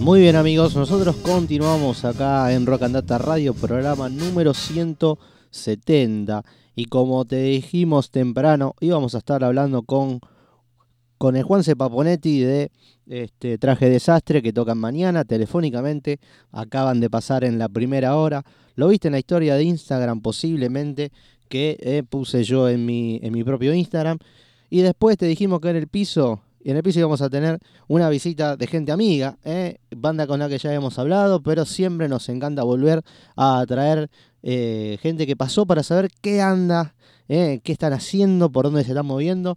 Muy bien amigos, nosotros continuamos acá en Rock and Radio, programa número 170. Y como te dijimos temprano, íbamos a estar hablando con, con el Juan Paponetti de este, Traje Desastre que tocan mañana telefónicamente. Acaban de pasar en la primera hora. Lo viste en la historia de Instagram posiblemente que eh, puse yo en mi, en mi propio Instagram. Y después te dijimos que en el piso, y en el piso íbamos a tener una visita de gente amiga, eh, banda con la que ya hemos hablado, pero siempre nos encanta volver a traer eh, gente que pasó para saber qué anda, qué están haciendo, por dónde se están moviendo.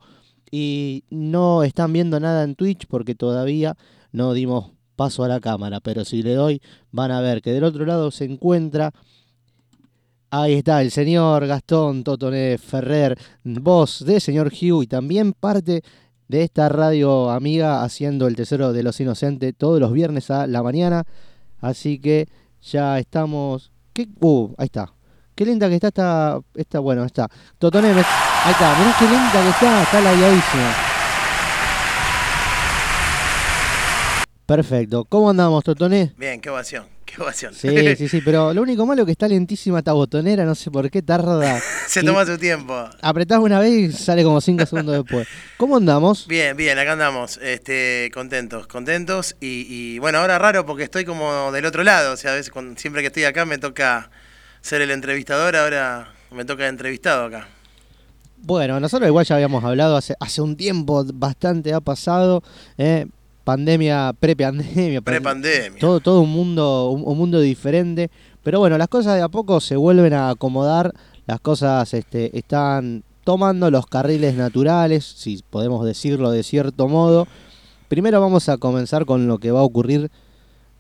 Y no están viendo nada en Twitch porque todavía no dimos paso a la cámara, pero si le doy van a ver que del otro lado se encuentra Ahí está el señor Gastón Totoné Ferrer, voz de señor Hugh y también parte de esta radio amiga haciendo el Tesoro de los Inocentes todos los viernes a la mañana. Así que ya estamos. Uh, ahí está. Qué linda que está esta. esta bueno, está. Totoné, ahí está. Mirá qué linda que está. Está labiadísima. Perfecto. ¿Cómo andamos, Totoné? Bien, qué ovación. Sí, sí, sí, pero lo único malo es que está lentísima esta botonera, no sé por qué tarda. Se toma su tiempo. Apretás una vez y sale como cinco segundos después. ¿Cómo andamos? Bien, bien, acá andamos, este, contentos, contentos. Y, bueno, ahora raro porque estoy como del otro lado, o sea, a veces siempre que estoy acá me toca ser el entrevistador, ahora me toca el entrevistado acá. Bueno, nosotros igual ya habíamos hablado hace, hace un tiempo, bastante ha pasado. Eh, pandemia, pre-pandemia. Pre-pandemia. Todo, todo un mundo, un, mundo diferente. Pero bueno, las cosas de a poco se vuelven a acomodar, las cosas este, están tomando los carriles naturales, si podemos decirlo de cierto modo. Primero vamos a comenzar con lo que va a ocurrir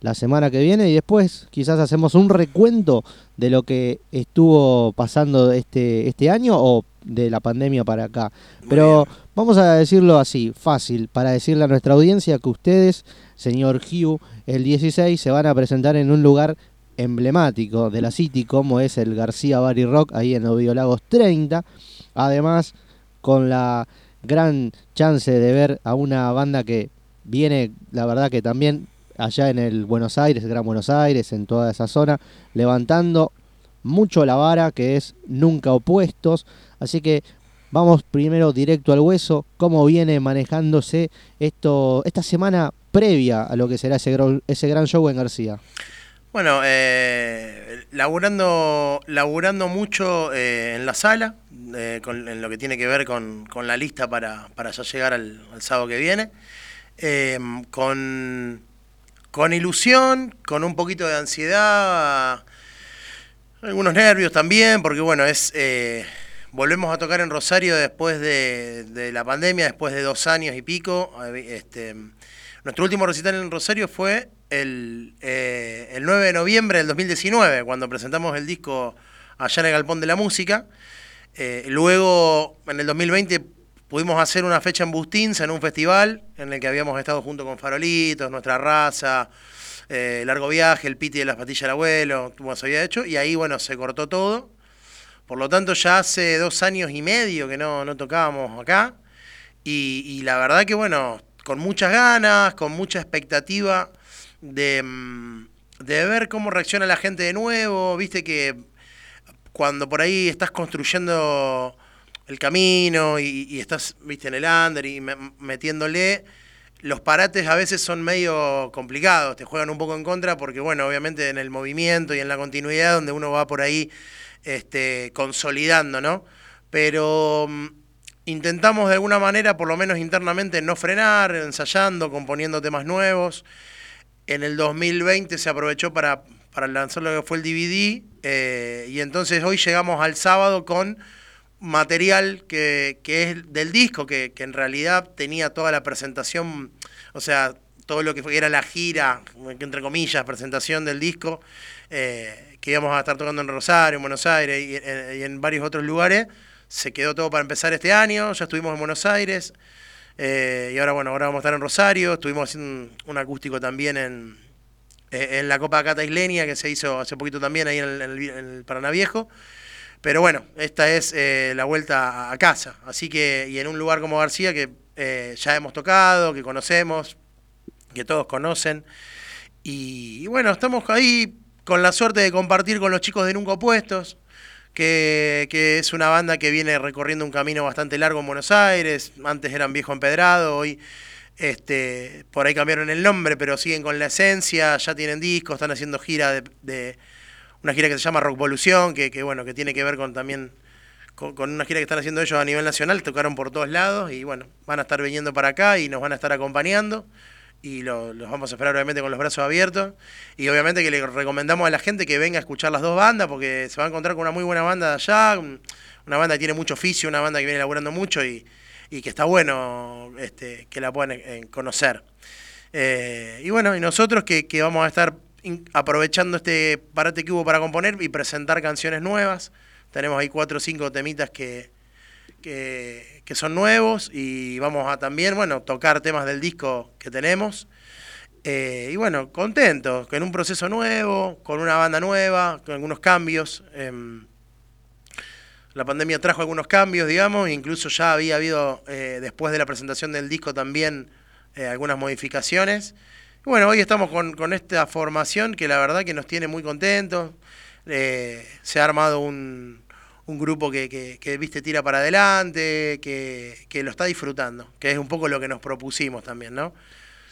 la semana que viene y después quizás hacemos un recuento de lo que estuvo pasando este, este año o de la pandemia para acá. Pero vamos a decirlo así, fácil, para decirle a nuestra audiencia que ustedes, señor Hugh, el 16 se van a presentar en un lugar emblemático de la City, como es el García Barry Rock, ahí en Oviedo Lagos 30. Además, con la gran chance de ver a una banda que viene, la verdad que también allá en el Buenos Aires, Gran Buenos Aires, en toda esa zona, levantando mucho la vara, que es nunca opuestos. Así que vamos primero directo al hueso, cómo viene manejándose esto esta semana previa a lo que será ese, ese gran show en García. Bueno, eh, laburando, mucho eh, en la sala, eh, con, en lo que tiene que ver con, la lista para, para ya llegar al, sábado que viene, eh, con, con ilusión, con un poquito de ansiedad, algunos nervios también, porque bueno, es Volvemos a tocar en Rosario después de, la pandemia, después de dos años y pico. Este, nuestro último recital en Rosario fue el, eh, el 9 de noviembre del 2019, cuando presentamos el disco allá en el Galpón de la Música. Eh, luego, en el 2020, pudimos hacer una fecha en Bustins, en un festival, en el que habíamos estado junto con Farolitos, Nuestra Raza, eh, Largo Viaje, el Piti de las Patillas del Abuelo, como se había hecho, y ahí, bueno, se cortó todo por lo tanto, ya hace dos años y medio que no, no tocábamos acá. Y, la verdad que, bueno, con muchas ganas, con mucha expectativa de, mm, de ver cómo reacciona la gente de nuevo. Viste que cuando por ahí estás construyendo el camino y, estás, viste, en el under y metiéndole, los parates a veces son medio complicados, te juegan un poco en contra porque, bueno, obviamente en el movimiento y en la continuidad donde uno va por ahí este, consolidando, ¿no? Pero mm, intentamos de alguna manera, por lo menos internamente, no frenar, ensayando, componiendo temas nuevos. En el 2020 se aprovechó para, para lanzar lo que fue el DVD eh, y entonces hoy llegamos al sábado con material que, es del disco, que, en realidad tenía toda la presentación, o sea, todo lo que era la gira, entre comillas, presentación del disco, eh, que íbamos a estar tocando en Rosario, en Buenos Aires y, en varios otros lugares. Se quedó todo para empezar este año, ya estuvimos en Buenos Aires eh, y ahora bueno, ahora vamos a estar en Rosario, estuvimos haciendo un, acústico también en, eh, en la Copa Cata Isleña que se hizo hace poquito también ahí en el, Paraná Viejo. Pero bueno, esta es eh, la vuelta a casa. Así que, y en un lugar como García que ya hemos tocado, que conocemos, que todos conocen. Y, bueno, estamos ahí con la suerte de compartir con los chicos de Nunca Opuestos, que, que, es una banda que viene recorriendo un camino bastante largo en Buenos Aires. Antes eran Viejo Empedrado, hoy este, por ahí cambiaron el nombre, pero siguen con la esencia, ya tienen discos, están haciendo gira de, una gira que se llama Rockvolución, que, que bueno, que tiene que ver con también con, una gira que están haciendo ellos a nivel nacional, tocaron por todos lados y bueno, van a estar viniendo para acá y nos van a estar acompañando y los vamos a esperar obviamente con los brazos abiertos. Y obviamente que le recomendamos a la gente que venga a escuchar las dos bandas porque se va a encontrar con una muy buena banda de allá, una banda que tiene mucho oficio, una banda que viene elaborando mucho y, que está bueno este, que la puedan eh, conocer. Eh, y bueno, y nosotros que, vamos a estar aprovechando este parate que hubo para componer y presentar canciones nuevas. Tenemos ahí cuatro o cinco temitas que, que, son nuevos y vamos a también, bueno, tocar temas del disco que tenemos. Eh, y bueno, contentos, con un proceso nuevo, con una banda nueva, con algunos cambios. Em, la pandemia trajo algunos cambios, digamos, incluso ya había habido, eh, después de la presentación del disco también, eh, algunas modificaciones. Bueno, hoy estamos con, esta formación que la verdad que nos tiene muy contentos. se ha armado un, grupo que, viste tira para adelante, que, que, lo está disfrutando, que es un poco lo que nos propusimos también, ¿no?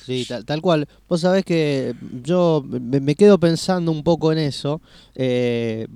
Sí, tal, cual. Vos sabés que yo me quedo pensando un poco en eso. Eh,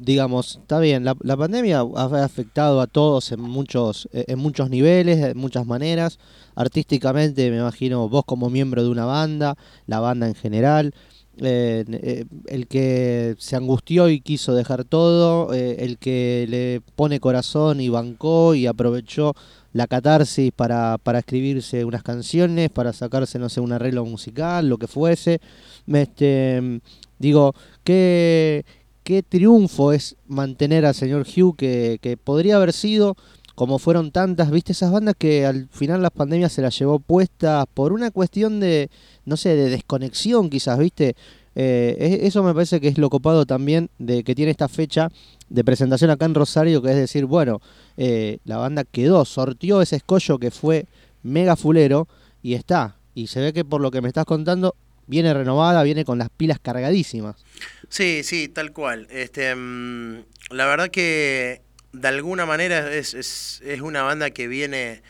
digamos, está bien, la, pandemia ha afectado a todos en muchos, en muchos niveles, de muchas maneras. Artísticamente, me imagino vos como miembro de una banda, la banda en general. Eh, eh, el que se angustió y quiso dejar todo, eh, el que le pone corazón y bancó y aprovechó la catarsis para, para escribirse unas canciones, para sacarse, no sé, un arreglo musical, lo que fuese. Este, digo, qué, qué triunfo es mantener al señor Hugh que, que podría haber sido como fueron tantas, viste, esas bandas que al final las pandemias se las llevó puestas por una cuestión de, no sé, de desconexión quizás, viste. Eh, eso me parece que es lo copado también de que tiene esta fecha de presentación acá en Rosario, que es decir, bueno, eh, la banda quedó, sortió ese escollo que fue mega fulero y está. Y se ve que por lo que me estás contando, viene renovada, viene con las pilas cargadísimas. Sí, sí, tal cual. Este, mm, la verdad que de alguna manera es, es, es una banda que viene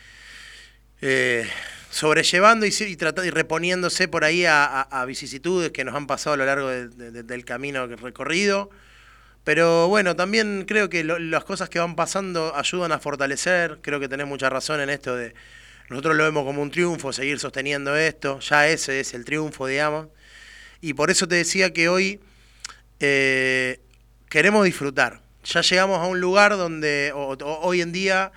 eh, sobrellevando y, y, y reponiéndose por ahí a, vicisitudes que nos han pasado a lo largo del camino recorrido. Pero bueno, también creo que las cosas que van pasando ayudan a fortalecer. Creo que tenés mucha razón en esto de. Nosotros lo vemos como un triunfo, seguir sosteniendo esto. Ya ese es el triunfo, digamos. Y por eso te decía que hoy eh, queremos disfrutar ya llegamos a un lugar donde hoy en día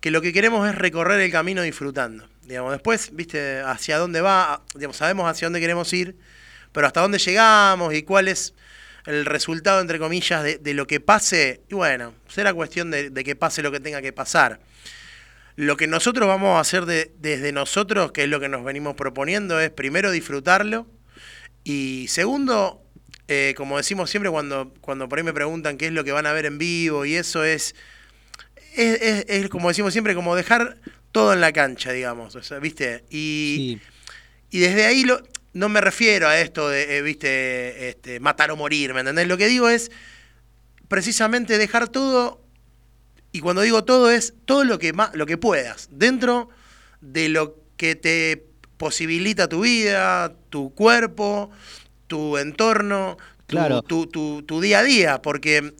que lo que queremos es recorrer el camino disfrutando. Digamos, después, viste, hacia dónde va, digamos, sabemos hacia dónde queremos ir, pero hasta dónde llegamos y cuál es el resultado, entre comillas, de, lo que pase, y bueno, será cuestión de, que pase lo que tenga que pasar. Lo que nosotros vamos a hacer desde nosotros, que es lo que nos venimos proponiendo, es primero disfrutarlo y segundo, eh, como decimos siempre cuando, cuando por ahí me preguntan qué es lo que van a ver en vivo y eso es, es, como decimos siempre, como dejar todo en la cancha, digamos, ¿viste? Y, y desde ahí lo, no me refiero a esto de, eh, ¿viste? Este, matar o morir, ¿me entendés? Lo que digo es precisamente dejar todo, y cuando digo todo es todo lo que, lo que puedas, dentro de lo que te posibilita tu vida, tu cuerpo, tu entorno, tu, tu, tu, día a día, porque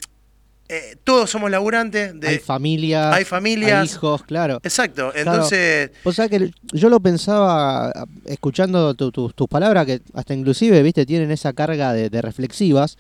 eh, todos somos laburantes. De, hay familias, hay familias, hijos, claro. Exacto, entonces... O sea que yo lo pensaba escuchando tus palabras, que hasta inclusive, viste, tienen esa carga de, de reflexivas.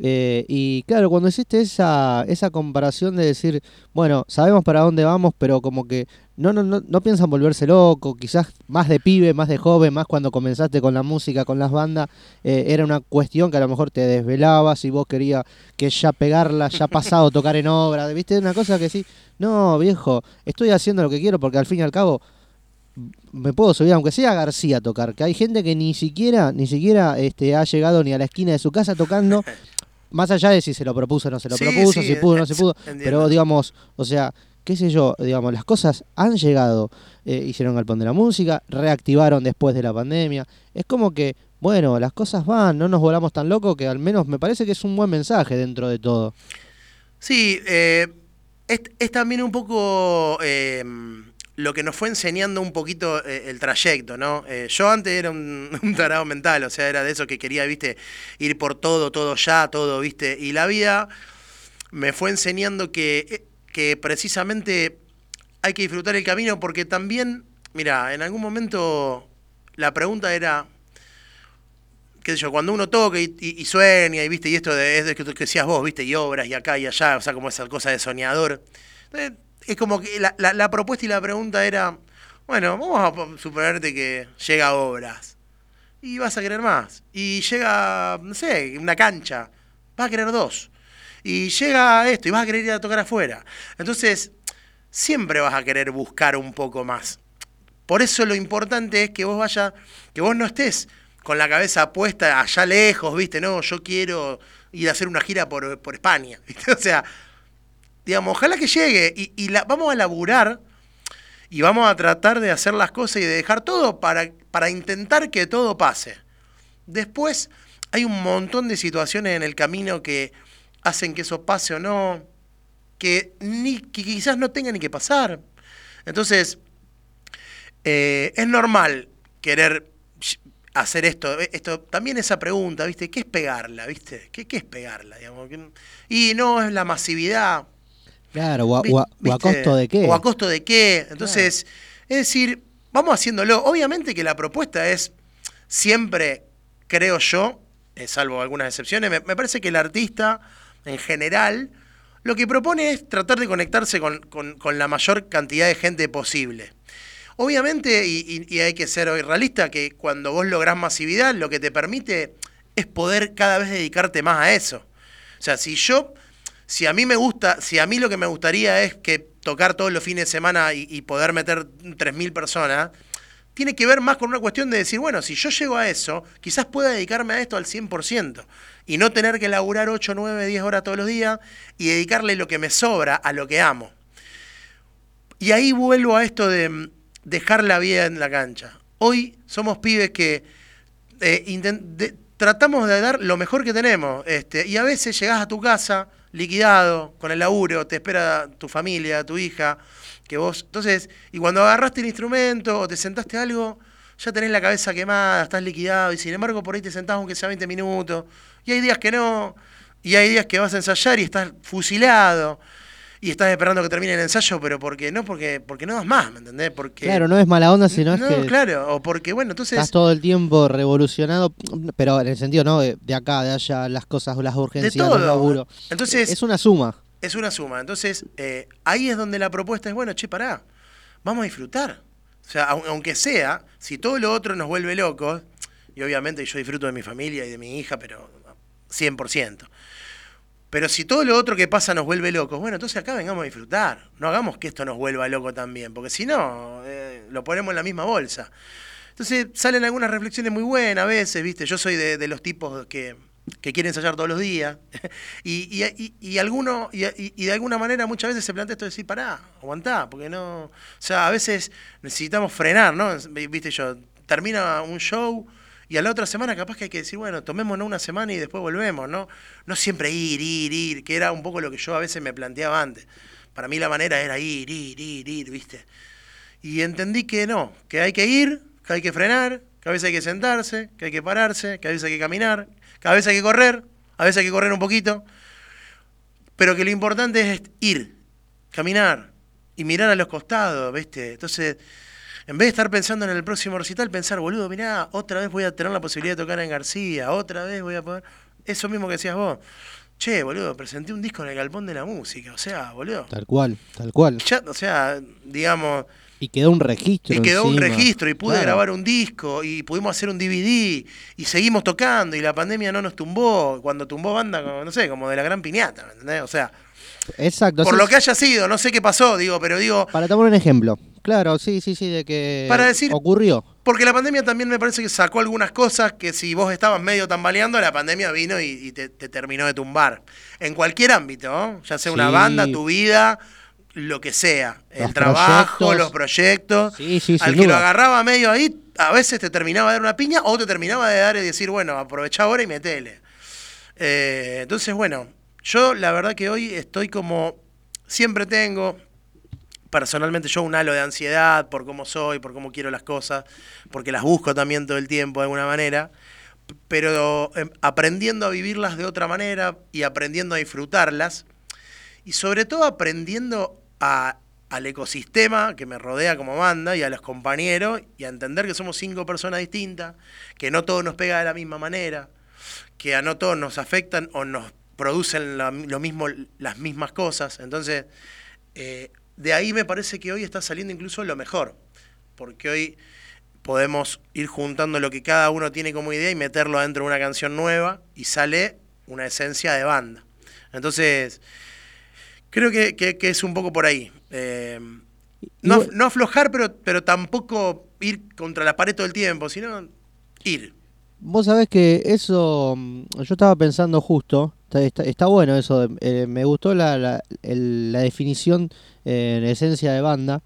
Eh, y claro, cuando hiciste esa, esa comparación de decir, bueno, sabemos para dónde vamos, pero como que no, no, no, no piensan volverse loco, quizás más de pibe, más de joven, más cuando comenzaste con la música, con las bandas, eh, era una cuestión que a lo mejor te desvelabas y vos querías que ya pegarla, ya pasado, tocar en obra, ¿viste? Una cosa que sí, no, viejo, estoy haciendo lo que quiero porque al fin y al cabo me puedo subir, aunque sea García a tocar, que hay gente que ni siquiera, ni siquiera este, ha llegado ni a la esquina de su casa tocando más allá de si se lo propuso o no se lo propuso, si pudo o no se pudo, pero digamos, o sea, qué sé yo, digamos, las cosas han llegado, eh, hicieron Galpón de la Música, reactivaron después de la pandemia, es como que bueno, las cosas van, no nos volamos tan locos, que al menos me parece que es un buen mensaje dentro de todo. Sí, eh, es, también un poco eh, lo que nos fue enseñando un poquito eh, el trayecto, ¿no? yo antes era un, un, tarado mental, o sea, era de eso que quería, viste, ir por todo, todo ya, todo, viste, y la vida me fue enseñando que, que precisamente hay que disfrutar el camino porque también, mira, en algún momento la pregunta era, qué sé yo, cuando uno toca y, sueña y viste, y esto de, es de que, decías vos, viste, y obras y acá y allá, o sea, como esa cosa de soñador. Es como que la, la, propuesta y la pregunta era, bueno, vamos a suponerte que llega obras. Y vas a querer más. Y llega, no sé, una cancha. Vas a querer dos. Y llega esto y vas a querer ir a tocar afuera. Entonces, siempre vas a querer buscar un poco más. Por eso lo importante es que vos vaya, que vos no estés con la cabeza puesta allá lejos, ¿viste? No, yo quiero ir a hacer una gira por, España, ¿viste? O sea, digamos, ojalá que llegue y, la, vamos a laburar y vamos a tratar de hacer las cosas y de dejar todo para, para intentar que todo pase. Después hay un montón de situaciones en el camino que hacen que eso pase o no que, ni, que quizás no tenga ni que pasar. Entonces, eh, es normal querer hacer esto, esto, también esa pregunta, ¿viste? ¿Qué es pegarla, viste? ¿Qué, qué es pegarla? Digamos? Y no es la masividad. Claro, o a, costo de qué. O a costo de qué. Entonces, es decir, vamos haciéndolo. Obviamente que la propuesta es siempre, creo yo, eh, salvo algunas excepciones, me, parece que el artista en general lo que propone es tratar de conectarse con, la mayor cantidad de gente posible. Obviamente, y, hay que ser hoy realista, que cuando vos lográs masividad, lo que te permite es poder cada vez dedicarte más a eso. O sea, si yo, si a mí me gusta, si a mí lo que me gustaría es que tocar todos los fines de semana y, poder meter 3.000 personas, tiene que ver más con una cuestión de decir, bueno, si yo llego a eso, quizás pueda dedicarme a esto al 100% y no tener que laburar 8, 9, 10 horas todos los días y dedicarle lo que me sobra a lo que amo. Y ahí vuelvo a esto de mm, dejar la vida en la cancha. Hoy somos pibes que eh, tratamos de dar lo mejor que tenemos. Este, y a veces llegás a tu casa liquidado, con el laburo, te espera tu familia, tu hija, que vos. Entonces, y cuando agarraste el instrumento o te sentaste algo, ya tenés la cabeza quemada, estás liquidado, y sin embargo por ahí te sentás aunque sea 20 minutos, y hay días que no, y hay días que vas a ensayar y estás fusilado, y estás esperando que termine el ensayo, pero porque no, porque, porque no das más, ¿me entendés? Porque, claro, no es mala onda, sino es que... claro, o porque, bueno, entonces... Estás todo el tiempo revolucionado, pero en el sentido, ¿no? De, acá, de allá, las cosas, las urgencias, de todo. laburo. Entonces... Es una suma. Es una suma. Entonces, eh, ahí es donde la propuesta es, bueno, che, pará, vamos a disfrutar. O sea, aunque sea, si todo lo otro nos vuelve locos, y obviamente yo disfruto de mi familia y de mi hija, pero 100%. Pero si todo lo otro que pasa nos vuelve locos, bueno, entonces acá vengamos a disfrutar. No hagamos que esto nos vuelva loco también, porque si no, eh, lo ponemos en la misma bolsa. Entonces salen algunas reflexiones muy buenas a veces, ¿viste? Yo soy de los tipos que que quiere ensayar todos los días. y, y, y, alguno, y, de alguna manera muchas veces se plantea esto de decir, pará, aguantá, porque no. O sea, a veces necesitamos frenar, ¿no? Viste, yo, termina un show y a la otra semana capaz que hay que decir, bueno, tomémonos una semana y después volvemos, ¿no? No siempre ir, ir, ir, que era un poco lo que yo a veces me planteaba antes. Para mí la manera era ir, ir, ir, ir, ¿viste? Y entendí que no, que hay que ir, que hay que frenar, que a veces hay que sentarse, que hay que pararse, que a veces hay que caminar, a veces hay que correr, a veces hay que correr un poquito, pero que lo importante es ir, caminar y mirar a los costados, ¿viste? Entonces, en vez de estar pensando en el próximo recital, pensar, boludo, mirá, otra vez voy a tener la posibilidad de tocar en García, otra vez voy a poder... Eso mismo que decías vos. Che, boludo, presenté un disco en el Galpón de la Música, o sea, boludo. Tal cual, tal cual. o sea, digamos, y quedó un registro. Y quedó un registro y pude grabar un disco y pudimos hacer un DVD y seguimos tocando y la pandemia no nos tumbó. Cuando tumbó banda, no sé, como de la gran piñata, ¿me entendés? O sea, Exacto. Por lo que haya sido, no sé qué pasó, digo, pero digo. Para tomar un ejemplo. Claro, sí, sí, sí, de que para decir, ocurrió. Porque la pandemia también me parece que sacó algunas cosas que si vos estabas medio tambaleando, la pandemia vino y, te, terminó de tumbar. En cualquier ámbito, ya sea una banda, tu vida, lo que sea, el Los trabajo, proyectos. los proyectos. Sí, sí, Al que lo agarraba medio ahí, a veces te terminaba de dar una piña o te terminaba de dar y decir, bueno, aprovecha ahora y metele. Eh, entonces, bueno, yo la verdad que hoy estoy como siempre tengo, personalmente yo un halo de ansiedad por cómo soy, por cómo quiero las cosas, porque las busco también todo el tiempo de alguna manera, pero em, aprendiendo a vivirlas de otra manera y aprendiendo a disfrutarlas y sobre todo aprendiendo a- al ecosistema que me rodea como banda y a los compañeros y a entender que somos cinco personas distintas, que no todo nos pega de la misma manera, que a no todos nos afectan o nos producen la- lo mismo, las mismas cosas. Entonces, eh, de ahí me parece que hoy está saliendo incluso lo mejor, porque hoy podemos ir juntando lo que cada uno tiene como idea y meterlo dentro de una canción nueva y sale una esencia de banda. Entonces, creo que, que- que es un poco por ahí. Eh, no, no aflojar, pero, pero tampoco ir contra la pared todo el tiempo, sino ir. Vos sabés que eso, mm, yo estaba pensando justo, está, bueno eso, eh, me gustó la, la, la definición eh, en esencia de banda,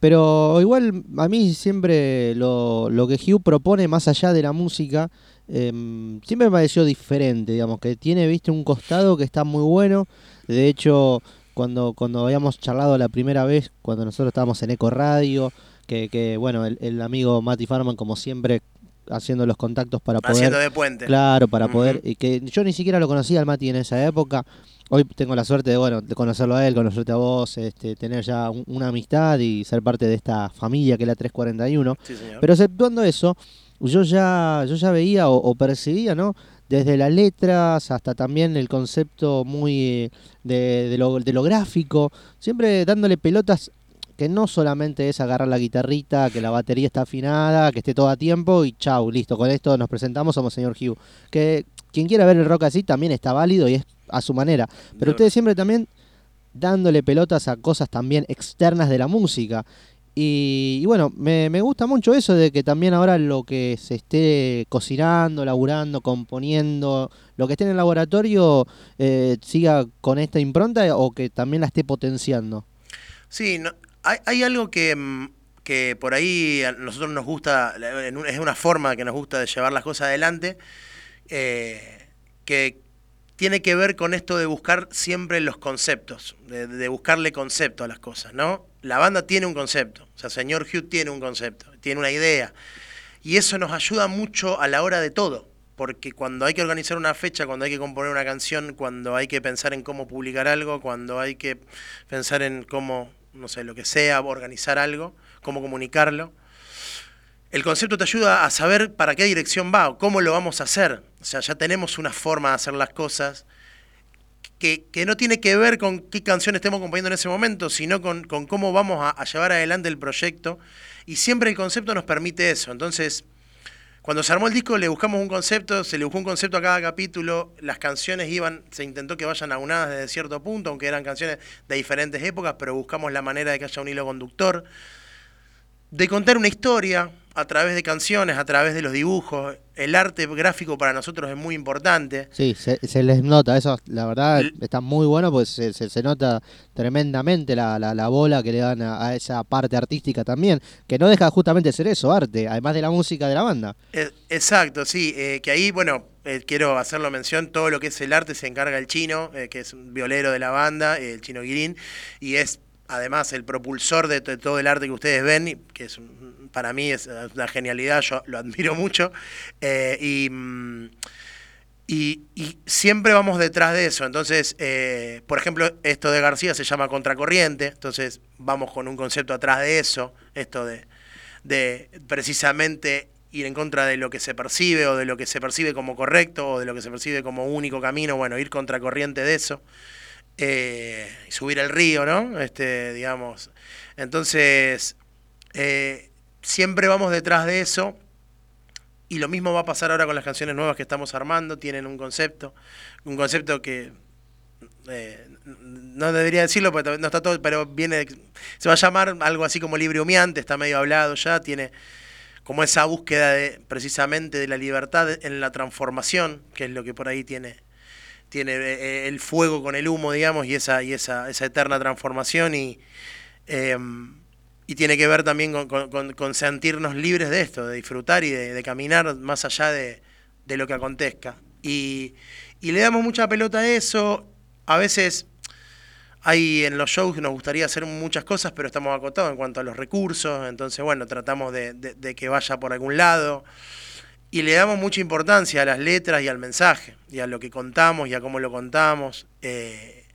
pero igual a mí siempre lo, lo que Hugh propone más allá de la música, em, siempre me pareció diferente, digamos, que tiene, viste, un costado que está muy bueno, de hecho, cuando, cuando habíamos charlado la primera vez, cuando nosotros estábamos en Eco Radio, que, que bueno, el, amigo Mati Farman, como siempre, haciendo los contactos para poder... Haciendo de puente. Claro, para poder. Y que yo ni siquiera lo conocía al Mati en esa época. Hoy tengo la suerte de, bueno, de conocerlo a él, conocerte a vos, este, tener ya un- una amistad y ser parte de esta familia que es la 341. Sí, señor. Pero exceptuando eso, yo ya, yo ya veía o, o percibía, ¿no? Desde las letras hasta también el concepto muy eh, de, de lo, de lo gráfico, siempre dándole pelotas que no solamente es agarrar la guitarrita, que la batería está afinada, que esté todo a tiempo y chau, listo, con esto nos presentamos, somos señor Hugh. Que quien quiera ver el rock así también está válido y es a su manera. Pero De- ustedes siempre también dándole pelotas a cosas también externas de la música. Y, y bueno, me, me gusta mucho eso de que también ahora lo que se esté cocinando, laburando, componiendo, lo que esté en el laboratorio eh, siga con esta impronta o que también la esté potenciando. Sí, no- hay, hay algo que, mm, que por ahí a nosotros nos gusta, es una forma que nos gusta de llevar las cosas adelante, eh, que tiene que ver con esto de buscar siempre los conceptos, de, de buscarle concepto a las cosas, ¿no? La banda tiene un concepto, o sea, señor Hugh tiene un concepto, tiene una idea, y eso nos ayuda mucho a la hora de todo, porque cuando hay que organizar una fecha, cuando hay que componer una canción, cuando hay que pensar en cómo publicar algo, cuando hay que pensar en cómo, no sé, lo que sea, organizar algo, cómo comunicarlo, el concepto te ayuda a saber para qué dirección va o cómo lo vamos a hacer. O sea, ya tenemos una forma de hacer las cosas que, que no tiene que ver con qué canción estemos componiendo en ese momento, sino con, con cómo vamos a, a llevar adelante el proyecto. Y siempre el concepto nos permite eso. Entonces, cuando se armó el disco le buscamos un concepto, se le buscó un concepto a cada capítulo, las canciones iban, se intentó que vayan aunadas desde cierto punto, aunque eran canciones de diferentes épocas, pero buscamos la manera de que haya un hilo conductor, de contar una historia a través de canciones, a través de los dibujos. El arte gráfico para nosotros es muy importante. Sí, se, se les nota, eso la verdad L- está muy bueno, pues se, se- se nota tremendamente la, la, la bola que le dan a, a esa parte artística también, que no deja justamente ser eso, arte, además de la música de la banda. Eh, Exacto, sí, eh, que ahí, bueno, eh, quiero hacerlo mención, todo lo que es el arte se encarga el chino, eh, que es un violero de la banda, el chino Guirín, y es además el propulsor de, to- todo el arte que ustedes ven, que es para mí es una genialidad, yo lo admiro mucho, eh, y, mm, y siempre vamos detrás de eso. Entonces, eh, por ejemplo, esto de García se llama contracorriente, entonces vamos con un concepto atrás de eso, esto de, de precisamente ir en contra de lo que se percibe o de lo que se percibe como correcto o de lo que se percibe como único camino, bueno, ir contracorriente de eso. Eh, subir el río, ¿no? Este, digamos. Entonces, eh, siempre vamos detrás de eso. Y lo mismo va a pasar ahora con las canciones nuevas que estamos armando. Tienen un concepto, un concepto que eh, no debería decirlo, pero no está todo, pero viene, se va a llamar algo así como libre humeante, está medio hablado ya, tiene como esa búsqueda de precisamente de la libertad en la transformación, que es lo que por ahí tiene, tiene eh, el fuego con el humo, digamos, y esa, y esa, esa eterna transformación y, em, y tiene que ver también con, sentirnos libres de esto, de disfrutar y de, caminar más allá de, lo que acontezca. Y, y, le damos mucha pelota a eso, a veces hay en los shows que nos gustaría hacer muchas cosas, pero estamos acotados en cuanto a los recursos, entonces bueno, tratamos de, de que vaya por algún lado y le damos mucha importancia a las letras y al mensaje, y a lo que contamos y a cómo lo contamos. Eh,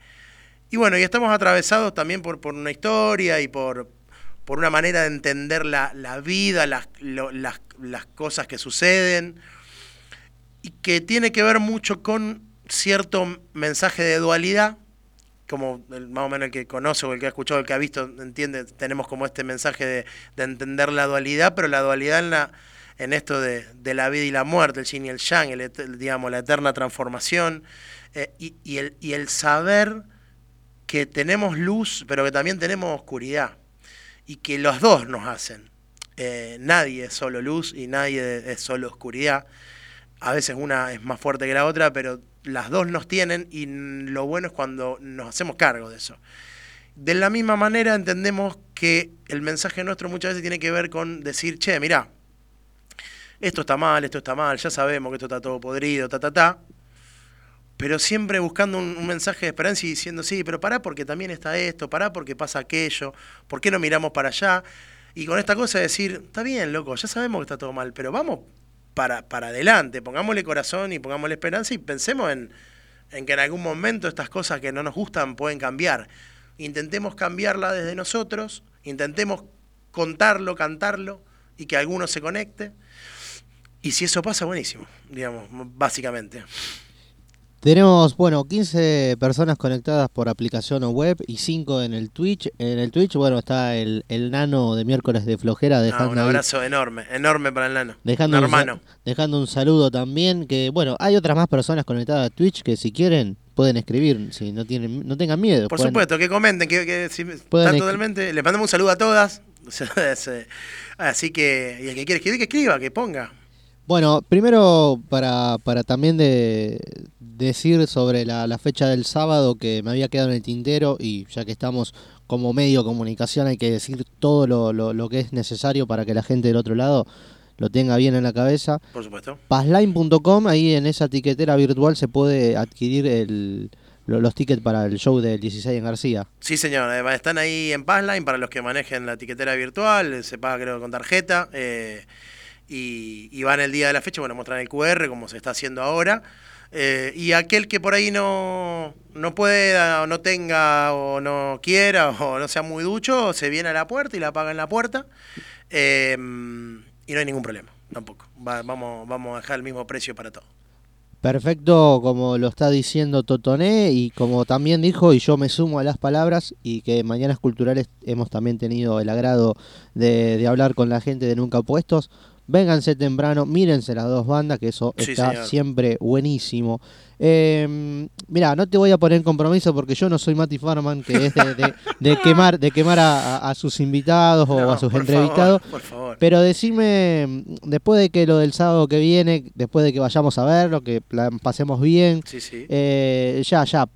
y bueno, y estamos atravesados también por, por una historia y por, por una manera de entender la, vida, las, las, las, cosas que suceden, y que tiene que ver mucho con cierto mensaje de dualidad, como el, más o menos el que conoce o el que ha escuchado, el que ha visto, entiende, tenemos como este mensaje de, de entender la dualidad, pero la dualidad en la en esto de, la vida y la muerte, el yin y el yang, el, digamos, la eterna transformación, eh, y, el, y el saber que tenemos luz, pero que también tenemos oscuridad, y que los dos nos hacen. Eh, nadie es solo luz y nadie es solo oscuridad. A veces una es más fuerte que la otra, pero las dos nos tienen y lo bueno es cuando nos hacemos cargo de eso. De la misma manera entendemos que el mensaje nuestro muchas veces tiene que ver con decir, che, mira, esto está mal, esto está mal, ya sabemos que esto está todo podrido, ta, ta, ta. Pero siempre buscando un, mensaje de esperanza y diciendo, sí, pero pará porque también está esto, pará porque pasa aquello, ¿por qué no miramos para allá? Y con esta cosa de decir, está bien, loco, ya sabemos que está todo mal, pero vamos para, para adelante, pongámosle corazón y pongámosle esperanza y pensemos en, en que en algún momento estas cosas que no nos gustan pueden cambiar. Intentemos cambiarla desde nosotros, intentemos contarlo, cantarlo y que alguno se conecte y si eso pasa, buenísimo, digamos, básicamente. Tenemos, bueno, 15 personas conectadas por aplicación o web y 5 en el Twitch. En el Twitch, bueno, está el, el nano de miércoles de flojera. Dejando un abrazo enorme, enorme para el nano. Dejando un, hermano. dejando un saludo también. Que, bueno, hay otras más personas conectadas a Twitch que si quieren pueden escribir, si no tienen no tengan miedo. Por supuesto, que comenten, que, que si están totalmente... Les mandamos un saludo a todas. Así que, y el que quiere escribir, que escriba, que ponga. Bueno, primero para, para también de decir sobre la, fecha del sábado que me había quedado en el tintero y ya que estamos como medio de comunicación hay que decir todo lo, lo, lo que es necesario para que la gente del otro lado lo tenga bien en la cabeza. Por supuesto. Passline.com, ahí en esa tiquetera virtual se puede adquirir el, los tickets para el show del 16 en García. Sí, señor. Están ahí en Passline para los que manejen la tiquetera virtual. Se paga, creo, con tarjeta. Eh, y, van el día de la fecha, bueno, muestran el QR como se está haciendo ahora. Eh, y aquel que por ahí no, no pueda o no tenga o no quiera o no sea muy ducho, se viene a la puerta y la paga en la puerta. Eh, y no hay ningún problema, tampoco. vamos, vamos a dejar el mismo precio para todo. Perfecto, como lo está diciendo Totoné y como también dijo, y yo me sumo a las palabras, y que en Mañanas Culturales hemos también tenido el agrado de, de hablar con la gente de Nunca Puestos. Vénganse temprano, mírense las dos bandas, que eso está siempre buenísimo. Eh, mira, no te voy a poner en compromiso porque yo no soy Mati Farman, que es de, quemar, de quemar a, sus invitados o a sus entrevistados. Pero decime, después de que lo del sábado que viene, después de que vayamos a verlo, que pasemos bien, eh, ya, ya,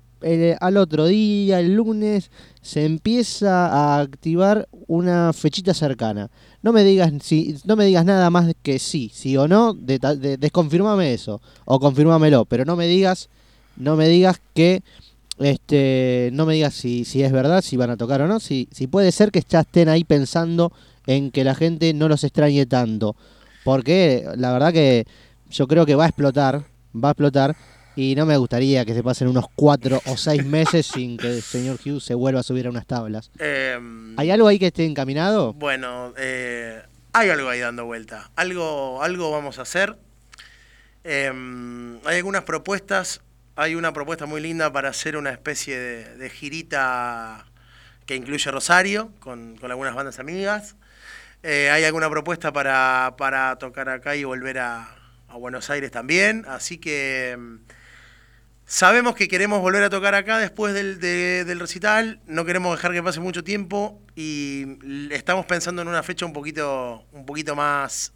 al otro día, el lunes, se empieza a activar una fechita cercana. No me digas si, no me digas nada más que sí, sí o no, de, desconfirmame eso o confirmámelo, pero no me digas, no me digas que este, no me digas si, si es verdad, si van a tocar o no, si, si puede ser que ya estén ahí pensando en que la gente no los extrañe tanto, porque la verdad que yo creo que va a explotar, va a explotar y no me gustaría que se pasen unos cuatro o seis meses sin que el señor Hughes se vuelva a subir a unas tablas. Em, ¿Hay algo ahí que esté encaminado? Bueno, eh, hay algo ahí dando vuelta. Algo, algo vamos a hacer. Em, hay algunas propuestas. Hay una propuesta muy linda para hacer una especie de, girita que incluye Rosario, con, algunas bandas amigas. Eh, hay alguna propuesta para, para, tocar acá y volver a, a Buenos Aires también. Así que em, Sabemos que queremos volver a tocar acá después del, del, recital, no queremos dejar que pase mucho tiempo y estamos pensando en una fecha un poquito, un poquito más,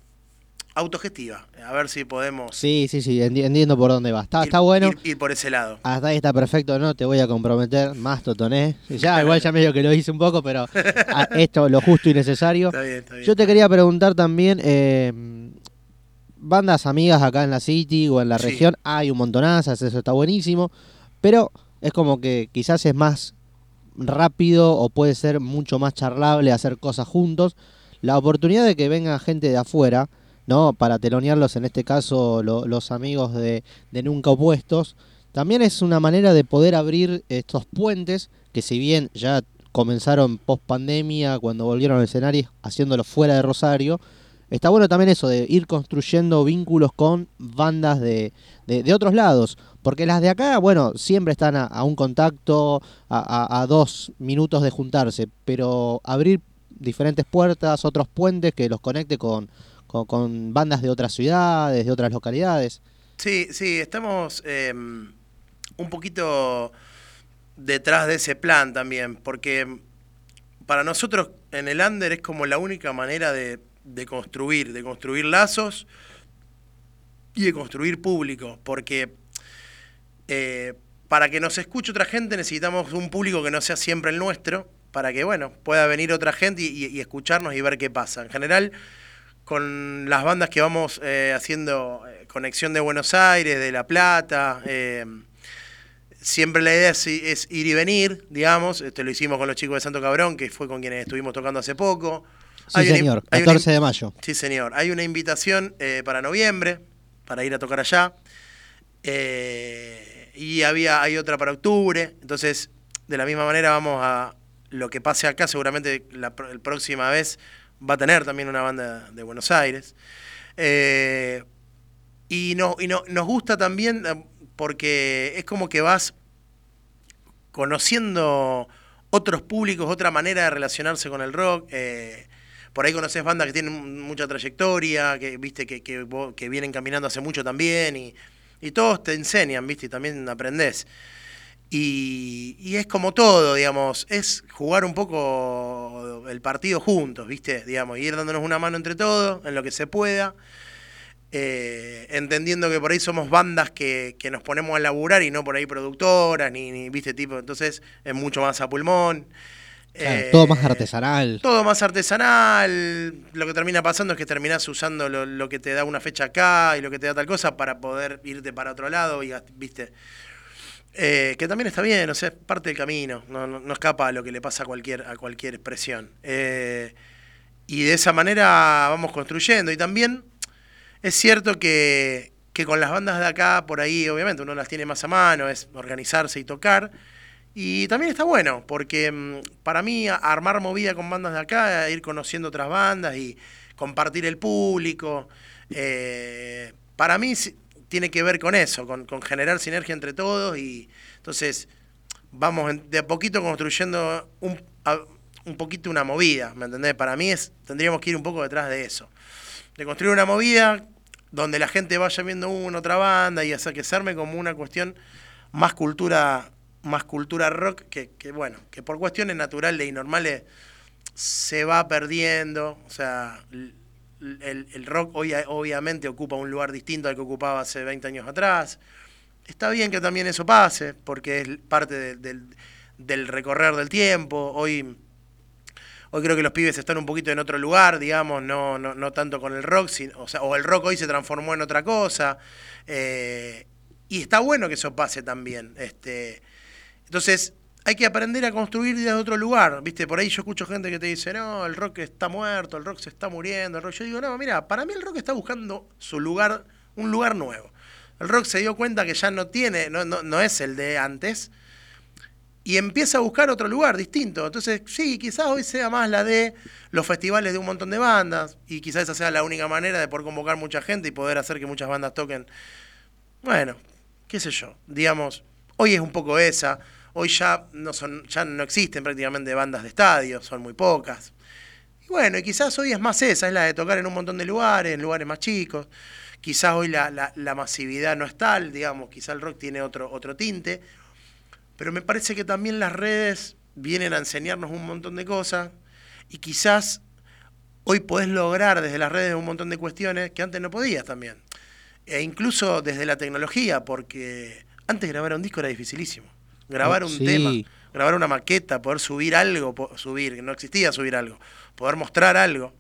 autogestiva. A ver si podemos. Sí, sí, sí, entiendo por dónde va. Está, está bueno. Ir, por ese lado. Hasta ahí está perfecto, no te voy a comprometer más, Totoné. Ya, igual ya medio que lo hice un poco, pero esto lo justo y necesario. Está bien, está bien. Yo te quería preguntar también. Eh, bandas amigas acá en la City o en la región, hay un montonazas, eso está buenísimo, pero es como que quizás es más rápido o puede ser mucho más charlable hacer cosas juntos. La oportunidad de que venga gente de afuera, ¿no? Para telonearlos, en este caso los amigos de, Nunca Opuestos, también es una manera de poder abrir estos puentes que si bien ya comenzaron post pandemia, cuando volvieron al escenario, haciéndolo fuera de Rosario, está bueno también eso de ir construyendo vínculos con bandas de, de, otros lados. Porque las de acá, bueno, siempre están a, un contacto, a, dos minutos de juntarse, pero abrir diferentes puertas, otros puentes que los conecte con, con, bandas de otras ciudades, de otras localidades. Sí, sí, estamos em, un poquito detrás de ese plan también, porque para nosotros en el under es como la única manera de, de construir, de construir lazos y de construir público, porque eh, para que nos escuche otra gente necesitamos un público que no sea siempre el nuestro, para que, bueno, pueda venir otra gente y, escucharnos y ver qué pasa. En general, con las bandas que vamos eh, haciendo eh, conexión de Buenos Aires, de La Plata, eh, siempre la idea es, ir y venir, digamos. Este, lo hicimos con los chicos de Santo Cabrón, que fue con quienes estuvimos tocando hace poco. Sí, señor, 14 de mayo. Sí, señor. Hay una invitación para noviembre, para ir a tocar allá. y había, hay otra para octubre. Entonces, de la misma manera vamos a, lo que pase acá, seguramente la, próxima vez va a tener también una banda de Buenos Aires. Eh, y, no, y no, nos gusta también eh, porque es como que vas conociendo otros públicos, otra manera de relacionarse con el rock. Eh, por ahí conoces bandas que tienen mucha trayectoria, que viste que, que, vienen caminando hace mucho también, y, y todos te enseñan, viste, y también aprendés. Y, es como todo, digamos, es jugar un poco el partido juntos, ¿viste? Digamos, ir dándonos una mano entre todos, en lo que se pueda, eh, entendiendo que por ahí somos bandas que, nos ponemos a laburar y no por ahí productoras, ni, ¿viste? Tipo, entonces es mucho más a pulmón. Eh, todo más artesanal. Todo más artesanal. Lo que termina pasando es que terminás usando lo, lo, que te da una fecha acá y lo que te da tal cosa para poder irte para otro lado y, ¿viste? Eh, que también está bien, o sea, es parte del camino, no, no, escapa a lo que le pasa a cualquier, a cualquier expresión. Eh, y de esa manera vamos construyendo. Y también es cierto que, que, con las bandas de acá, por ahí, obviamente, uno las tiene más a mano, es organizarse y tocar. Y también está bueno, porque mm, para mí armar movida con bandas de acá, ir conociendo otras bandas y compartir el público, eh, para mí tiene que ver con eso, con, generar sinergia entre todos y entonces vamos de a poquito construyendo un, un poquito una movida, ¿me entendés? Para mí es, tendríamos que ir un poco detrás de eso, de construir una movida donde la gente vaya viendo una, otra banda y hacer que se arme como una cuestión más cultura, más cultura rock, que, que bueno, que por cuestiones naturales y normales se va perdiendo, o sea, el, rock hoy obviamente ocupa un lugar distinto al que ocupaba hace 20 años atrás. Está bien que también eso pase, porque es parte del, recorrer del tiempo. Hoy, hoy creo que los pibes están un poquito en otro lugar, digamos, no, no, no tanto con el rock, o, sea, o el rock hoy se transformó en otra cosa. Eh, y está bueno que eso pase también. Este, entonces, hay que aprender a construir desde otro lugar, ¿viste? Por ahí yo escucho gente que te dice, no, el rock está muerto, el rock se está muriendo, el rock... Yo digo, no, mira, para mí el rock está buscando su lugar, un lugar nuevo. El rock se dio cuenta que ya no tiene, no, no, no es el de antes, y empieza a buscar otro lugar distinto. Entonces, sí, quizás hoy sea más la de los festivales de un montón de bandas, y quizás esa sea la única manera de poder convocar mucha gente y poder hacer que muchas bandas toquen. Bueno, qué sé yo, digamos, hoy es un poco esa Hoy ya no, son, ya no existen prácticamente bandas de estadio, son muy pocas. Y bueno, y quizás hoy es más esa, es la de tocar en un montón de lugares, en lugares más chicos. Quizás hoy la, la, masividad no es tal, digamos, quizás el rock tiene otro, otro tinte. Pero me parece que también las redes vienen a enseñarnos un montón de cosas y quizás hoy podés lograr desde las redes un montón de cuestiones que antes no podías también. E incluso desde la tecnología, porque antes grabar un disco era dificilísimo. Grabar Oh, un sí. tema, grabar una maqueta, poder subir algo, po- subir, que no existía subir algo, poder mostrar algo.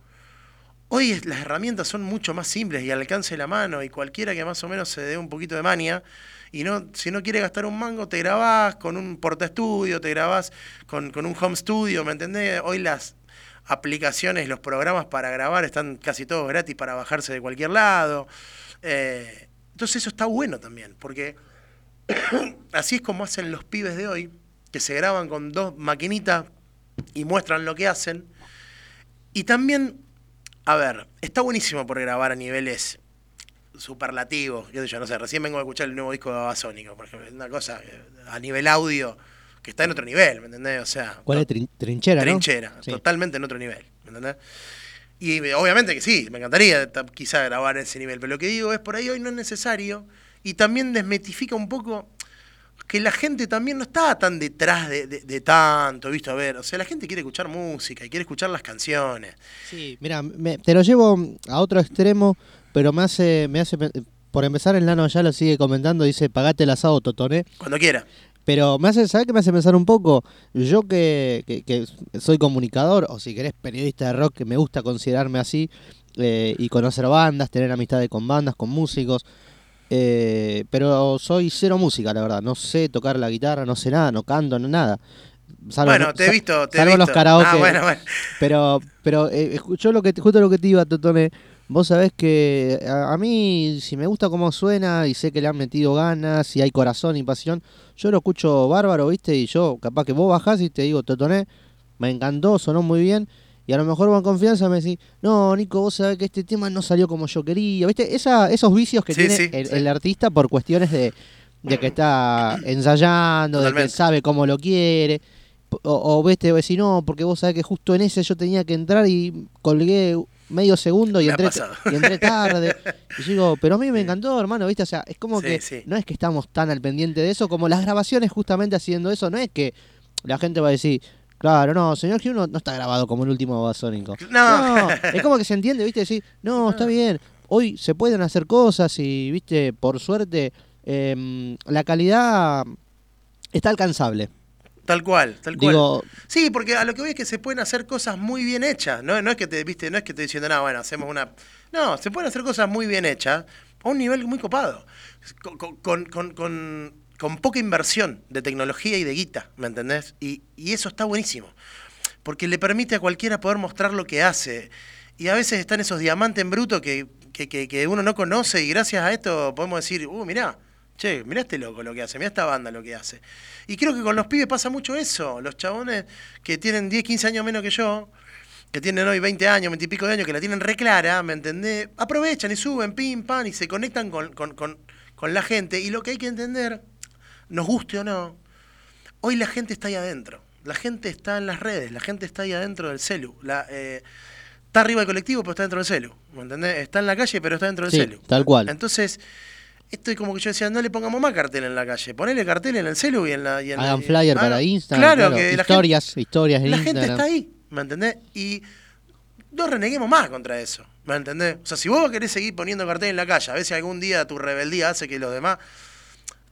Hoy las herramientas son mucho más simples y al alcance de la mano y cualquiera que más o menos se dé un poquito de mania y no si no quiere gastar un mango te grabás con un portaestudio, te grabás con, con un home studio, ¿me entendés? Hoy las aplicaciones, los programas para grabar están casi todos gratis para bajarse de cualquier lado. Eh, entonces eso está bueno también, porque así es como hacen los pibes de hoy, que se graban con dos maquinitas y muestran lo que hacen. Y también, a ver, está buenísimo por grabar a niveles superlativos. Qué sé yo, no sé, recién vengo a escuchar el nuevo disco de Babasónico, por ejemplo. Una cosa eh, a nivel audio que está en otro nivel, ¿me entendés? O sea, ¿Cuál es Trin- trinchera, no? trinchera, Sí. totalmente en otro nivel, ¿me entendés? Y obviamente que sí, me encantaría ta- quizá grabar ese nivel, pero lo que digo es por ahí hoy no es necesario y también desmetifica un poco que la gente también no está tan detrás de, de- de tanto, ¿viste? A ver, o sea, la gente quiere escuchar música y quiere escuchar las canciones. Sí, mira, me- te lo llevo a otro extremo, pero me hace, me hace, por empezar el nano ya lo sigue comentando, dice, pagate el asado, Totoné. Cuando quiera. Pero me hace, ¿sabes qué me hace pensar un poco? Yo que, que- que soy comunicador, o si querés periodista de rock, que me gusta considerarme así, eh, y conocer bandas, tener amistades con bandas, con músicos, eh, pero soy cero música, la verdad. No sé tocar la guitarra, no sé nada, no canto, no nada. Salvo- bueno, te he visto, te he salvo visto. los karaoke. Ah, bueno, bueno. Pero, pero eh, escuchó lo que, justo lo que te iba, Totone. Vos sabés que a, a mí, si me gusta cómo suena y sé que le han metido ganas y hay corazón y pasión, yo lo escucho bárbaro, ¿viste? Y yo, capaz que vos bajás y te digo, Totoné, me encantó, sonó muy bien. Y a lo mejor con confianza me decís, no, Nico, vos sabés que este tema no salió como yo quería. ¿Viste? Esa, esos vicios que Sí, tiene sí, el, sí. el artista por cuestiones de, de que está ensayando, de que sabe cómo lo quiere. O, o viste, o no, porque vos sabés que justo en ese yo tenía que entrar y colgué medio segundo y entré, pasado. y entré tarde. y digo, pero a mí me encantó, hermano, ¿viste? O sea, es como Sí, que sí. no es que estamos tan al pendiente de eso, como las grabaciones justamente haciendo eso, no es que la gente va a decir, claro, no, señor Hugh no, no está grabado como el último Babasónico. No. es como que se entiende, ¿viste? Decir, no, está bien, hoy se pueden hacer cosas y, ¿viste? Por suerte, em, la calidad está alcanzable. Tal cual, tal cual. Digo, Sí, porque a lo que voy es que se pueden hacer cosas muy bien hechas. No, no es que te, viste, no es que te diciendo, no, bueno, hacemos una. No, se pueden hacer cosas muy bien hechas a un nivel muy copado. Con, con- con- con- con- poca inversión de tecnología y de guita, ¿me entendés? Y, eso está buenísimo. Porque le permite a cualquiera poder mostrar lo que hace. Y a veces están esos diamantes en bruto que, que, que- que uno no conoce y gracias a esto podemos decir, uh, mirá, che, mirá este loco lo que hace, mirá esta banda lo que hace. Y creo que con los pibes pasa mucho eso. Los chabones que tienen 10, 15 años menos que yo, que tienen hoy 20 años, 20 y pico de años, que la tienen re clara, ¿me entendés? Aprovechan y suben, pim, pam, y se conectan con, con- con- con la gente. Y lo que hay que entender, nos guste o no, hoy la gente está ahí adentro. La gente está en las redes, la gente está ahí adentro del celu. La, eh, está arriba del colectivo, pero está dentro del celu. ¿Me entendés? Está en la calle, pero está dentro del Sí, celu. tal cual. Entonces, esto es como que yo decía, no le pongamos más cartel en la calle. Ponele cartel en el celu y en la. y en la- hagan y- flyer para Instagram, Claro, claro, que la gente, historias, historias en la Instagram. gente está ahí, ¿me entendés? Y no reneguemos más contra eso, ¿me entendés? O sea, si vos querés seguir poniendo cartel en la calle, a ver si algún día tu rebeldía hace que los demás.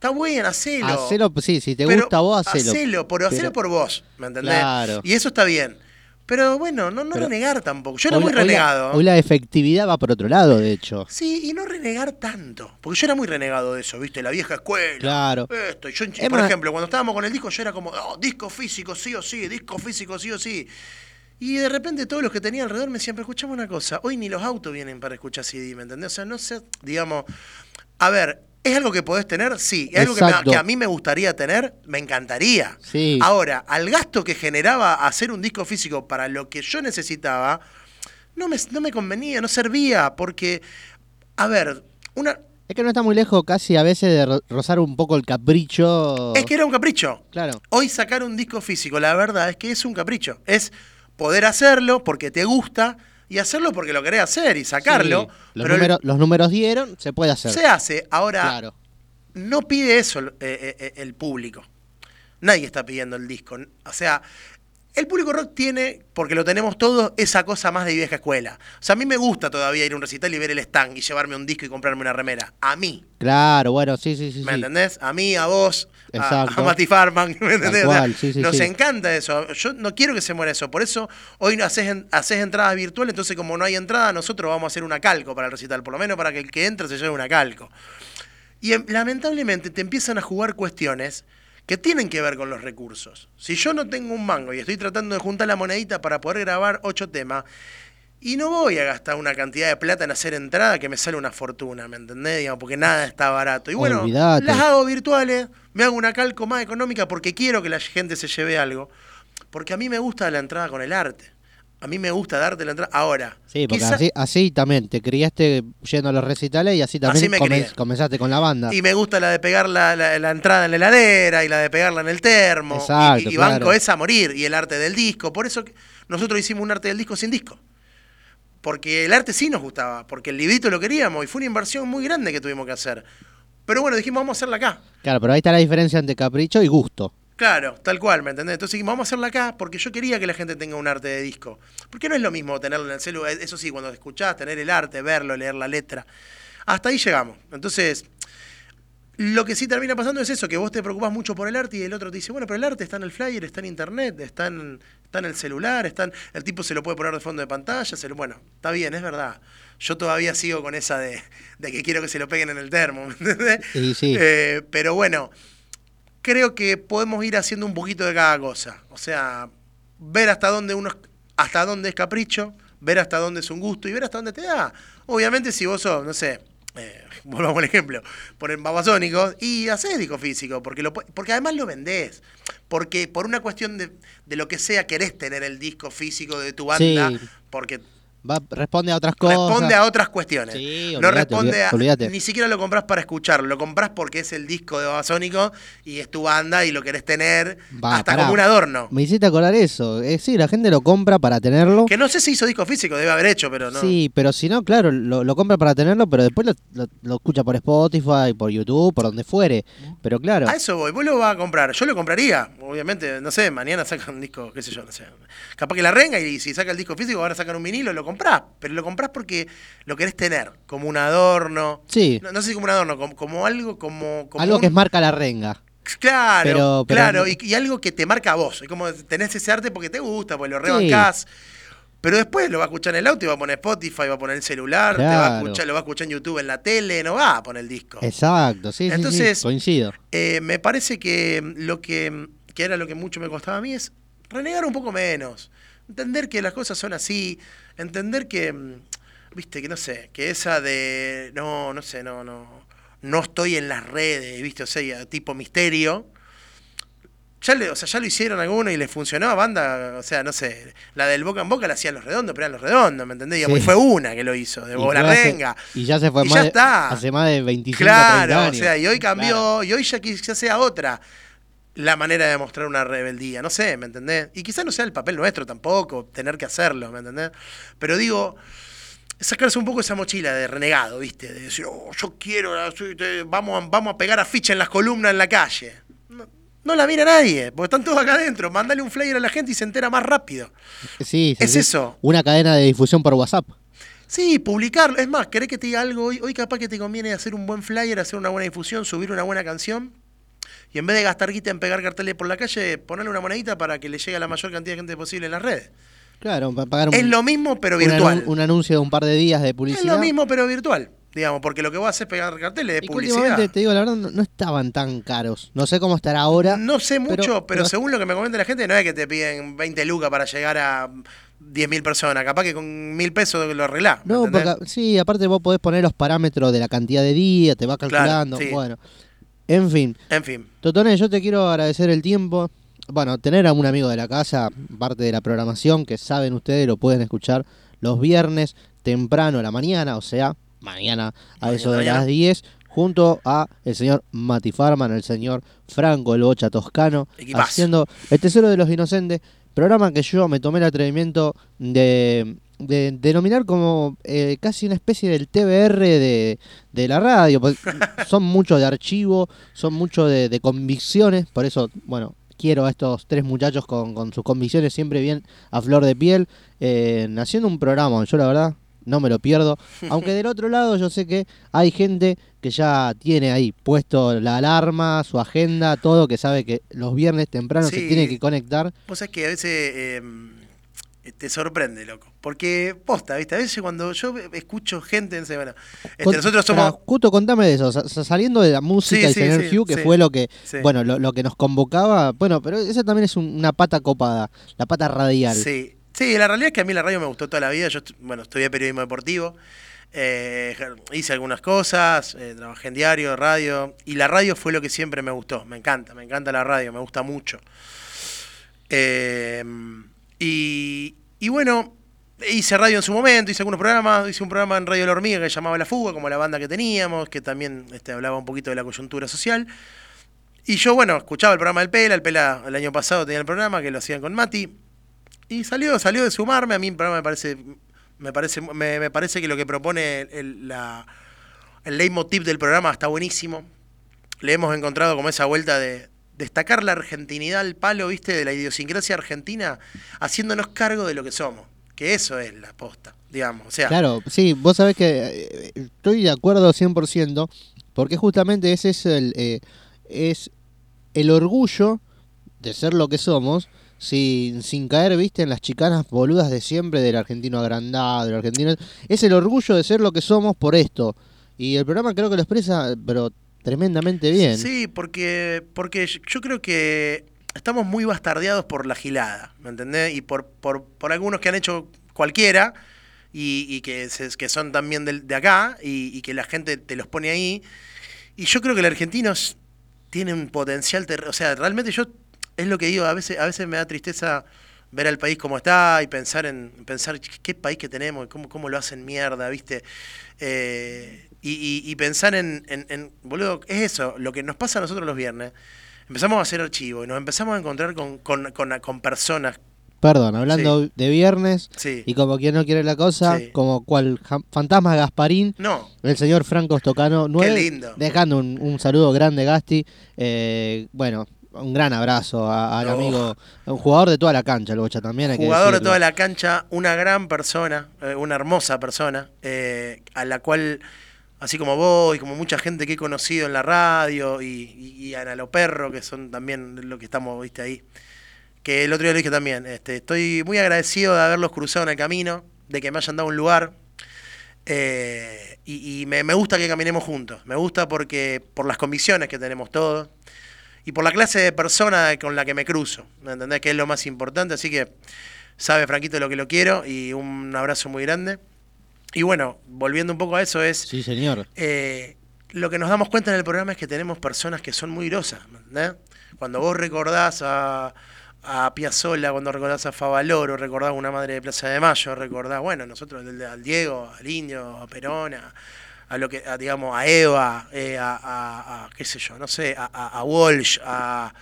Está bien, hacelo. Hacelo, sí, si te Pero gusta a vos, hacelo. Hacelo, pero hacelo por vos, ¿me entendés? Claro. Y eso está bien. Pero bueno, no, no Pero- renegar tampoco. Yo era Hoy muy la- hoy la- renegado. Hoy la efectividad va por otro lado, de hecho. Sí, y no renegar tanto. Porque yo era muy renegado de eso, ¿viste? La vieja escuela. Claro. Esto. Y yo, Es por más- ejemplo, cuando estábamos con el disco, yo era como, oh, disco físico, sí o sí, disco físico, sí o sí. Y de repente todos los que tenía alrededor me decían, pero escuchame una cosa, hoy ni los autos vienen para escuchar CD, ¿me entendés? O sea, no sé, digamos, a ver, ¿es algo que podés tener? Sí. ¿Es algo que, me- Exacto. que a mí me gustaría tener? Me encantaría. Sí. Ahora, al gasto que generaba hacer un disco físico para lo que yo necesitaba, no me, no me convenía, no servía, porque, a ver, una, Es que no está muy lejos casi a veces de ro- rozar un poco el capricho. es que era un capricho. Claro. Hoy sacar un disco físico, la verdad es que es un capricho. Es poder hacerlo porque te gusta y hacerlo porque lo querés hacer y sacarlo. Sí, los, pero números, los números dieron, se puede hacer. se hace. Ahora, Claro. no pide eso el, eh, eh, el público. Nadie está pidiendo el disco. O sea, El público rock tiene, porque lo tenemos todos, esa cosa más de vieja escuela. O sea, a mí me gusta todavía ir a un recital y ver el stand y llevarme un disco y comprarme una remera. A mí. Claro, bueno, sí, sí, sí. ¿Me entendés? A mí, a vos, a, a Mati Farman. ¿Me entendés? O sea, cual, sí, sí, nos encanta eso. Yo no quiero que se muera eso. Por eso hoy haces, haces entradas virtuales. Entonces, como no hay entrada, nosotros vamos a hacer una calco para el recital. Por lo menos para que el que entre se lleve una calco. Y em, lamentablemente te empiezan a jugar cuestiones que tienen que ver con los recursos. Si yo no tengo un mango y estoy tratando de juntar la monedita para poder grabar ocho temas, y no voy a gastar una cantidad de plata en hacer entrada que me sale una fortuna, ¿me entendés? Digamos, porque nada está barato. Y bueno, las hago virtuales, me hago una calco más económica porque quiero que la gente se lleve algo. Porque a mí me gusta la entrada con el arte. A mí me gusta darte la entrada. Ahora, Sí, porque quizá- así, así también te criaste yendo a los recitales y así también Así me comen- comenzaste con la banda. Y me gusta la de pegar la, la- la entrada en la heladera y la de pegarla en el termo. Y- Exacto, y, y banco claro. esa a morir. Y el arte del disco. Por eso que nosotros hicimos un arte del disco sin disco. Porque el arte sí nos gustaba. Porque el librito lo queríamos. Y fue una inversión muy grande que tuvimos que hacer. Pero bueno, dijimos, vamos a hacerla acá. Claro, pero ahí está la diferencia entre capricho y gusto. Claro, tal cual, ¿me entendés? Entonces dijimos, vamos a hacerla acá porque yo quería que la gente tenga un arte de disco. Porque no es lo mismo tenerlo en el celular, eso sí, cuando escuchás, tener el arte, verlo, leer la letra. Hasta ahí llegamos. Entonces, lo que sí termina pasando es eso, que vos te preocupás mucho por el arte y el otro te dice, bueno, pero el arte está en el flyer, está en internet, está en, está en el celular, está en- el tipo se lo puede poner de fondo de pantalla, se lo- bueno, está bien, es verdad. Yo todavía sigo con esa de, de que quiero que se lo peguen en el termo, ¿me entendés? Sí, sí. Eh, pero bueno, creo que podemos ir haciendo un poquito de cada cosa. O sea, ver hasta dónde uno, hasta dónde es capricho, ver hasta dónde es un gusto y ver hasta dónde te da. Obviamente, si vos sos, no sé, eh, volvamos al ejemplo, ponen babasónicos y haces disco físico, porque, lo, porque además lo vendés. Porque por una cuestión de, de lo que sea, querés tener el disco físico de tu banda, Sí. porque Va, responde a otras cosas. responde a otras cuestiones. Sí, no olvídate, responde a. Ni siquiera lo compras para escucharlo, lo compras porque es el disco de Babasónico y es tu banda y lo querés tener Va, hasta pará. como un adorno. Me hiciste acordar eso. Eh, sí, la gente lo compra para tenerlo. Que no sé si hizo disco físico, debe haber hecho, pero no. Sí, pero si no, claro, lo, lo compra para tenerlo, pero después lo, lo- lo escucha por Spotify, por YouTube, por donde fuere. Pero claro, A eso voy, vos lo vas a comprar. Yo lo compraría, obviamente, no sé, mañana sacan un disco, qué sé yo, no sé. Capaz que la renga y si saca el disco físico, ahora sacan un vinilo, lo comprás. Pero lo comprás porque lo querés tener, como un adorno. sí, No, no sé si como un adorno, como, como algo, como. como algo un- que es marca la renga. Claro, Pero- pero- claro, y, y algo que te marca a vos. Es como tenés ese arte porque te gusta, porque lo rebancás. Pero después lo va a escuchar en el auto y va a poner Spotify, va a poner el celular, te va a Claro. escuchar, lo va a escuchar en YouTube, en la tele, no va a poner el disco. Exacto, sí, sí, sí, Entonces- coincido. Eh, me parece que lo que, que era lo que mucho me costaba a mí es renegar un poco menos. Entender que las cosas son así. Entender que, mm, viste, que no sé, que esa de, no, no sé, no, no, no estoy en las redes, viste, o sea, tipo misterio. Ya, le, o sea, ya lo hicieron algunos y les funcionó a banda, o sea, no sé, la del boca en boca la hacían los redondos, pero eran los redondos, ¿me entendés? Sí. Y fue una que lo hizo, de Bola Renga. y ya se fue Y más ya de- está. hace más de 25 Claro, 30 años. o sea, y hoy cambió, Claro. y hoy ya quizás sea otra la manera de mostrar una rebeldía, no sé, ¿me entendés? Y quizás no sea el papel nuestro tampoco, tener que hacerlo, ¿me entendés? Pero digo, sacarse un poco esa mochila de renegado, ¿viste? De decir, oh, yo quiero, te- vamos, a- vamos a pegar afiche en las columnas en la calle. No, no la mira nadie, porque están todos acá adentro. Mándale un flyer a la gente y se entera más rápido. Sí, sí, Es eso. Una cadena de difusión por WhatsApp. Sí, publicarlo. Es más, ¿querés que te diga algo hoy? Hoy capaz que te conviene hacer un buen flyer, hacer una buena difusión, subir una buena canción. Y en vez de gastar guita en pegar carteles por la calle, ponerle una monedita para que le llegue a la mayor cantidad de gente posible en las redes. Claro, para pagar un, Es lo mismo, pero virtual. un anuncio de un par de días de Es publicidad. lo mismo, pero virtual. Digamos, porque lo que vos haces es pegar carteles de Y publicidad. te digo la verdad, no, no estaban tan caros. No sé cómo estará ahora. No sé mucho, pero, pero- según lo que me comenta la gente, no es que te piden 20 lucas para llegar a 10.000 personas. Capaz que con mil pesos lo arreglás. ¿me No, porque sí, aparte vos podés poner los parámetros de la cantidad de días, te va calculando. sí. Bueno, en fin. En fin. Totones, yo te quiero agradecer el tiempo. Bueno, tener a un amigo de la casa, parte de la programación, que saben ustedes, lo pueden escuchar los viernes temprano a la mañana, o sea, mañana a eso de las 10, junto a el señor Mati Farman, el señor Franco, el Bocha Toscano, Equipazo. haciendo El Tesoro de los Inocentes, programa que yo me tomé el atrevimiento de, de denominar como eh, casi una especie del TBR de, de la radio, porque son mucho de archivo, son mucho de, de convicciones, por eso, bueno, quiero a estos tres muchachos con, con sus convicciones siempre bien a flor de piel, eh, haciendo un programa, yo la verdad no me lo pierdo, aunque del otro lado yo sé que hay gente que ya tiene ahí puesto la alarma, su agenda, todo, que sabe que los viernes temprano se tiene que conectar. Vos sabés que a veces eh, te sorprende, loco. Porque posta, ¿viste? A veces cuando yo escucho gente, sé, bueno, este, Con- nosotros somos. Justo contame de eso, sa- sa- saliendo de la música Sí, y sí, tener sí, Hugh, que fue lo que, bueno, lo, lo que nos convocaba, bueno, pero esa también es un- una pata copada, la pata radial. Sí, sí, la realidad es que a mí la radio me gustó toda la vida. Yo, bueno, estudié periodismo deportivo, eh, hice algunas cosas, eh, trabajé en diario, radio, y la radio fue lo que siempre me gustó. Me encanta, me encanta la radio, me gusta mucho. Eh, y, bueno, hice radio en su momento, hice algunos programas, hice un programa en Radio La Hormiga que llamaba La Fuga, como la banda que teníamos, que también este, hablaba un poquito de la coyuntura social. Y yo, bueno, escuchaba el programa del Pela, el Pela el año pasado tenía el programa que lo hacían con Mati. Y salió, salió de sumarme, a mí el programa me parece, me parece, me, me parece que lo que propone el, la, el leitmotiv del programa está buenísimo. Le hemos encontrado como esa vuelta de destacar la argentinidad al palo, viste, de la idiosincrasia argentina, haciéndonos cargo de lo que somos. Que eso es la posta, digamos. O sea, Claro, sí, vos sabés que eh, estoy de acuerdo 100%, porque justamente ese es el, eh, es el orgullo de ser lo que somos, sin, sin caer, viste, en las chicanas boludas de siempre del argentino agrandado, del argentino... Es el orgullo de ser lo que somos por esto. Y el programa creo que lo expresa, pero tremendamente bien. Sí, porque, porque yo creo que estamos muy bastardeados por la gilada, ¿me entendés? Y por, por, por algunos que han hecho cualquiera y, y que, se- que son también del- de, acá y, y que la gente te los pone ahí. Y yo creo que el argentino es- tiene un potencial, o sea, realmente yo, es lo que digo, a veces, a veces me da tristeza ver al país como está y pensar en pensar qué país que tenemos cómo, cómo lo hacen mierda, ¿viste? Eh, y, y- y pensar en, en, en- boludo, es eso, lo que nos pasa a nosotros los viernes. Empezamos a hacer archivo y nos empezamos a encontrar con, con, con, con personas. Perdón, hablando de viernes, Sí. y como quien no quiere la cosa, Sí. como cual fantasma Gasparín, No, El señor Franco Stocano 9. lindo. Dejando un, un saludo grande, Gasti. Eh, bueno, un gran abrazo al Oh. amigo, un jugador de toda la cancha, el Bocha también. Hay que jugador de toda la cancha, una gran persona, eh, una hermosa persona, eh, a la cual, así como vos y como mucha gente que he conocido en la radio y, y, y Ana que son también lo que estamos, viste, ahí. Que el otro día lo dije también, este, estoy muy agradecido de haberlos cruzado en el camino, de que me hayan dado un lugar. eh, y y me, me gusta que caminemos juntos. Me gusta porque por las convicciones que tenemos todos y por la clase de persona con la que me cruzo. ¿Me entendés? Que es lo más importante. Así que sabe Franquito lo que lo quiero y un abrazo muy grande. Y bueno, volviendo un poco a eso, es Sí, señor. eh, lo que nos damos cuenta en el programa es que tenemos personas que son muy grosas. ¿me entendés? Cuando vos recordás a, a Piazzolla, cuando recordás a Favaloro, recordás a una madre de Plaza de Mayo, recordás, bueno, nosotros al Diego, al Indio, a Perón, a, a lo que, a, digamos, a Eva, eh, a, qué sé yo, no sé, a, Walsh, a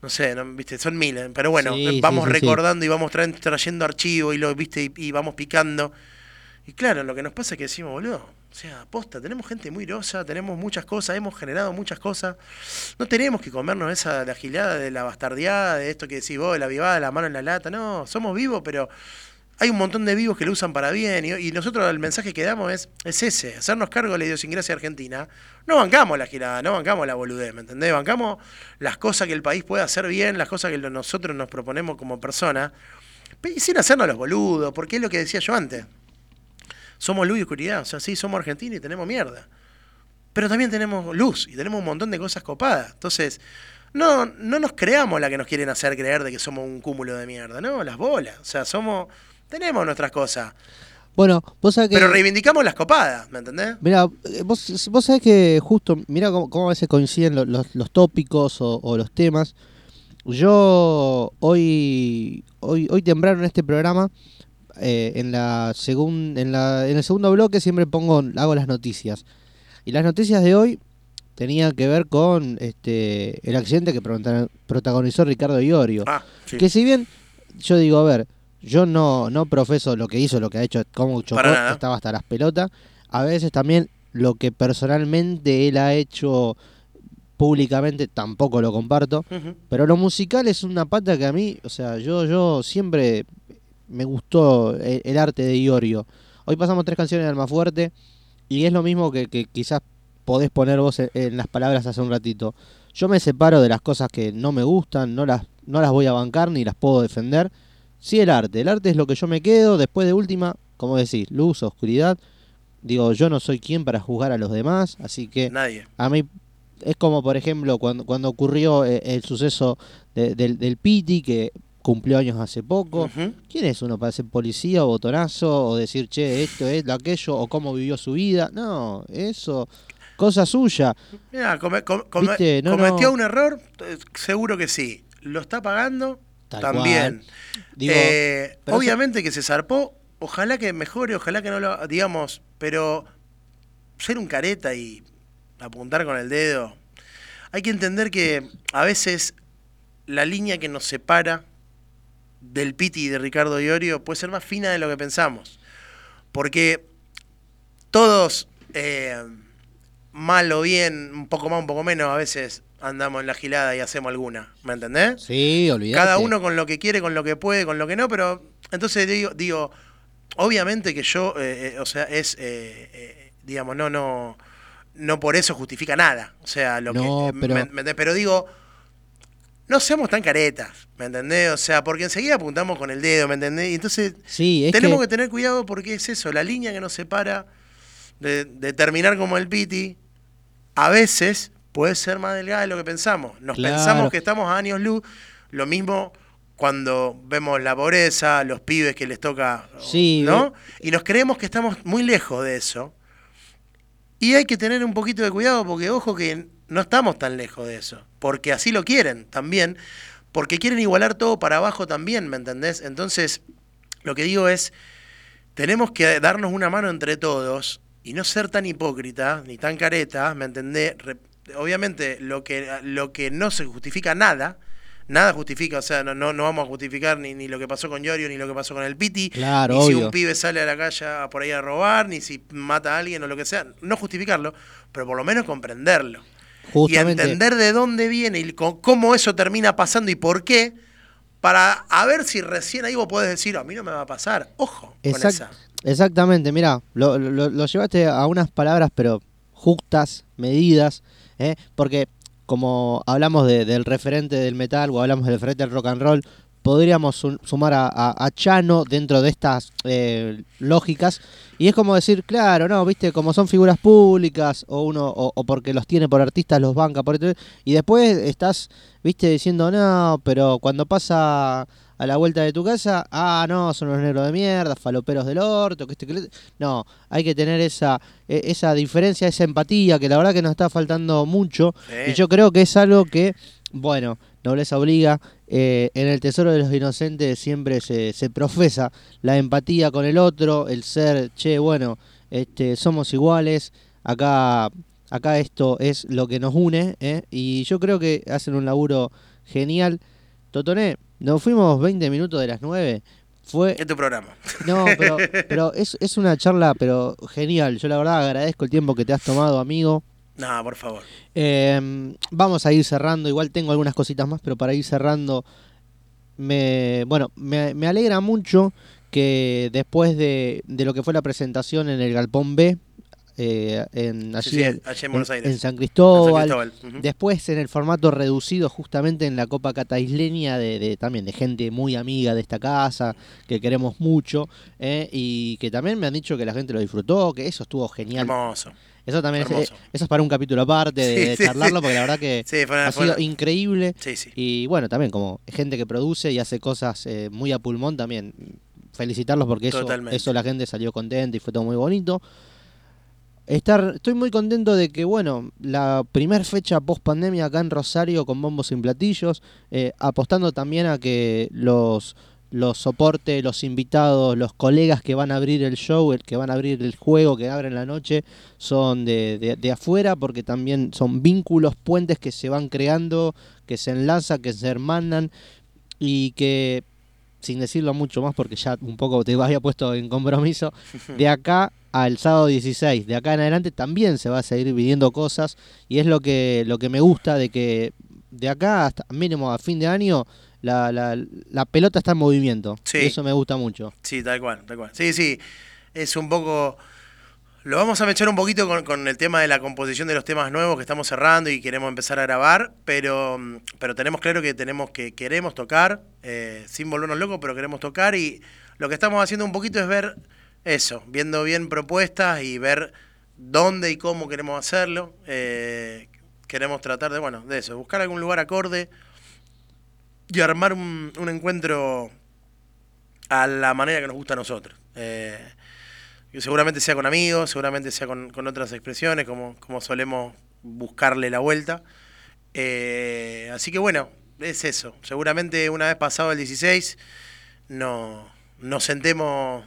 no sé, no, viste, son miles, pero bueno, Sí, eh, vamos sí, sí. recordando y vamos trayendo archivo y lo viste y, y vamos picando. Y claro, lo que nos pasa es que decimos, boludo, o sea, posta, tenemos gente muy grosa, tenemos muchas cosas, hemos generado muchas cosas. No tenemos que comernos esa la gilada de la bastardeada, de esto que decís vos, de la vivada, la mano en la lata. No, somos vivos, pero hay un montón de vivos que lo usan para bien. Y, nosotros el mensaje que damos es, es ese, hacernos cargo de la idiosincrasia argentina. No bancamos la gilada, no bancamos la boludez, ¿me entendés? Bancamos las cosas que el país puede hacer bien, las cosas que nosotros nos proponemos como personas, y sin hacernos los boludos, porque es lo que decía yo antes somos luz y oscuridad. O sea, sí, somos argentinos y tenemos mierda. Pero también tenemos luz y tenemos un montón de cosas copadas. Entonces, no, no nos creamos la que nos quieren hacer creer de que somos un cúmulo de mierda. No, las bolas. O sea, somos. Tenemos nuestras cosas. Bueno, vos sabés que. Pero reivindicamos las copadas, ¿me entendés? Mira, vos, vos sabés que justo, mira cómo, cómo a veces coinciden lo- los, los tópicos o, o los temas. Yo hoy, hoy, hoy temprano en este programa, eh, en la segun- en la, en el segundo bloque siempre pongo, hago las noticias. Y las noticias de hoy tenían que ver con este el accidente que prota- protagonizó Ricardo Iorio. Ah, sí. Que si bien yo digo, a ver, yo no, no profeso lo que hizo, lo que ha hecho, cómo chocó, estaba hasta las pelotas. A veces también lo que personalmente él ha hecho públicamente tampoco lo comparto. Pero lo musical es una pata que a mí, o sea, yo, yo siempre me gustó el, el arte de Iorio. Hoy pasamos tres canciones de Almafuerte y es lo mismo que, que quizás podés poner vos en, en las palabras hace un ratito. Yo me separo de las cosas que no me gustan, no las, no las voy a bancar ni las puedo defender. Sí el arte, el arte es lo que yo me quedo, después de última, como decís, luz, oscuridad. Digo, yo no soy quien para juzgar a los demás, así que Nadie. a mí es como, por ejemplo, cuando, cuando ocurrió eh, el suceso de- del, del Piti, que cumplió años hace poco. ¿Quién es uno para ser policía o botonazo o decir, che, esto es lo aquello o cómo vivió su vida? No, eso, cosa suya. Mirá, come- come- come- Viste, no, cometió no. un error, Eh, seguro que sí. ¿Lo está pagando? Tal También. Digo, Eh, eso- obviamente que se zarpó, ojalá que mejore, ojalá que no lo, digamos, pero ser un careta y apuntar con el dedo, hay que entender que a veces la línea que nos separa del Piti y de Ricardo Iorio puede ser más fina de lo que pensamos. Porque todos, eh, mal o bien, un poco más, un poco menos, a veces andamos en la gilada y hacemos alguna. ¿Me entendés? sí, olvidate. Cada uno con lo que quiere, con lo que puede, con lo que no, pero entonces digo, digo obviamente que yo, eh, eh, o sea, es, eh, digamos, no, no, no por eso justifica nada. O sea, lo No, que, pero- me- pero digo, no seamos tan caretas, ¿me entendés? O sea, porque enseguida apuntamos con el dedo, ¿me entendés? Y entonces Sí, tenemos que... que, tener cuidado porque es eso, la línea que nos separa de, de terminar como el Piti, a veces puede ser más delgada de lo que pensamos. Nos Claro. pensamos que estamos a años luz, lo mismo cuando vemos la pobreza, los pibes que les toca, Sí, ¿no? Y nos creemos que estamos muy lejos de eso. Y hay que tener un poquito de cuidado porque, ojo, que no estamos tan lejos de eso. Porque así lo quieren también. Porque quieren igualar todo para abajo también, ¿me entendés? Entonces, lo que digo es, tenemos que darnos una mano entre todos y no ser tan hipócritas ni tan caretas, ¿me entendés? Obviamente, lo que, lo que no se justifica nada, nada justifica, o sea, no, no, no vamos a justificar ni, ni lo que pasó con Yorio, ni lo que pasó con el Piti, Claro, ni si un pibe sale a la calle a- por ahí a robar, ni si mata a alguien o lo que sea, no justificarlo, pero por lo menos comprenderlo. Justamente, Y entender de dónde viene y cómo eso termina pasando y por qué, para a ver si recién ahí vos podés decir, a mí no me va a pasar. Ojo con esa. Exactamente, mira, lo, lo- lo llevaste a unas palabras, pero justas, medidas, ¿eh? porque como hablamos de- del referente del metal o hablamos del referente del rock and roll, podríamos su- sumar a, a- a Chano dentro de estas eh, lógicas, y es como decir, claro, no, viste, como son figuras públicas, o uno, o, o porque los tiene por artistas, los banca, por esto, y después estás, viste, diciendo, no, pero cuando pasa a la vuelta de tu casa, ah, no, son unos negros de mierda, faloperos del orto, que este que No, hay que tener esa, e- esa diferencia, esa empatía, que la verdad que nos está faltando mucho. Sí. Y yo creo que es algo que, bueno, nobleza obliga. eh, en el Tesoro de los Inocentes siempre se, se profesa la empatía con el otro, el ser, che, bueno, este, somos iguales, acá, acá esto es lo que nos une, ¿eh? y yo creo que hacen un laburo genial. Totoné, nos fuimos 20 minutos de las 9. Fue Es tu programa. no, pero, pero es, es una charla pero genial. Yo la verdad agradezco el tiempo que te has tomado, amigo. No, por favor. Eh, vamos a ir cerrando. Igual tengo algunas cositas más, pero para ir cerrando, me, bueno, me, me alegra mucho que después de, de lo que fue la presentación en el Galpón B, eh, en, allí Sí, sí, en, Buenos en- Aires. en San Cristóbal, San Cristóbal. Ujú. Después en el formato reducido justamente en la Copa Cata Isleña de, de- también de gente muy amiga de esta casa, que queremos mucho, eh, y que también me han dicho que la gente lo disfrutó, que eso estuvo genial. Hermoso. Eso también es, eh, eso es para un capítulo aparte de, Sí, de charlarlo, sí. porque la verdad que Sí, ha sido increíble. Sí, sí. Y bueno, también como gente que produce y hace cosas eh, muy a pulmón, también felicitarlos porque eso, Totalmente. eso la gente salió contenta y fue todo muy bonito. Estar, estoy muy contento de que, bueno, la primer fecha post pandemia acá en Rosario con bombos sin platillos, eh, apostando también a que los, los soportes, los invitados, los colegas que van a abrir el show, el que van a abrir el juego, que abren la noche, son de, de, de afuera, porque también son vínculos, puentes que se van creando, que se enlazan, que se hermanan y que, sin decirlo mucho más, porque ya un poco te había puesto en compromiso, de acá al sábado 16 de acá en adelante también se va a seguir viviendo cosas y es lo que, lo que me gusta de que de acá hasta mínimo a fin de año la, la, la pelota está en movimiento. Sí. Y eso me gusta mucho. Sí, tal cual, tal cual. Sí, sí, es un poco... Lo vamos a mechar un poquito con, con el tema de la composición de los temas nuevos que estamos cerrando y queremos empezar a grabar, pero, pero tenemos claro que tenemos que queremos tocar, eh, sin volvernos locos, pero queremos tocar y lo que estamos haciendo un poquito es ver eso, viendo bien propuestas y ver dónde y cómo queremos hacerlo. Eh, queremos tratar de, bueno, de eso, buscar algún lugar acorde y armar un, un encuentro a la manera que nos gusta a nosotros. Eh, seguramente sea con amigos, seguramente sea con, con otras expresiones, como, como solemos buscarle la vuelta. Eh, así que bueno, es eso. Seguramente una vez pasado el 16, no, nos sentemos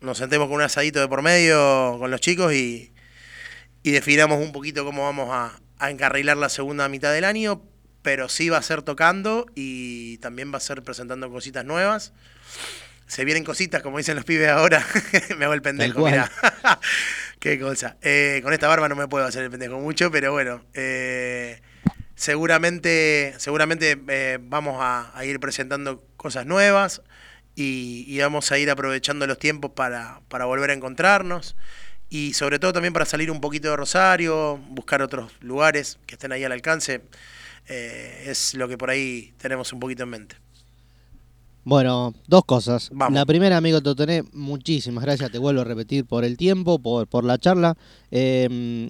nos sentemos con un asadito de por medio con los chicos y, y definamos un poquito cómo vamos a, a encarrilar la segunda mitad del año, pero sí va a ser tocando y también va a ser presentando cositas nuevas. Se vienen cositas, como dicen los pibes ahora. me hago el pendejo, mirá. Qué cosa. Eh, con esta barba no me puedo hacer el pendejo mucho, pero bueno. eh, seguramente seguramente eh, vamos a, a ir presentando cosas nuevas y, y vamos a ir aprovechando los tiempos para, para volver a encontrarnos y sobre todo también para salir un poquito de Rosario, buscar otros lugares que estén ahí al alcance. Eh, es lo que por ahí tenemos un poquito en mente. Bueno, dos cosas. Vamos. La primera, amigo Totoné, muchísimas gracias, te vuelvo a repetir por el tiempo, por, por la charla. Eh,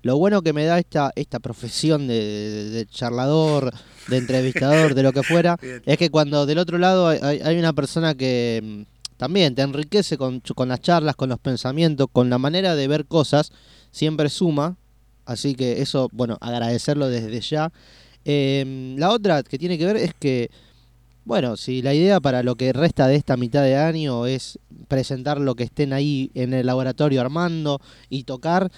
lo bueno que me da esta, esta profesión de, de- de charlador, de entrevistador, de lo que fuera, Bien. es que cuando del otro lado hay, hay- una persona que mm, también te enriquece con, con las charlas, con los pensamientos, con la manera de ver cosas, siempre suma. Así que eso, bueno, agradecerlo desde ya. Eh, la otra que tiene que ver es que bueno, si la idea para lo que resta de esta mitad de año es presentar lo que estén ahí en el laboratorio armando y tocar,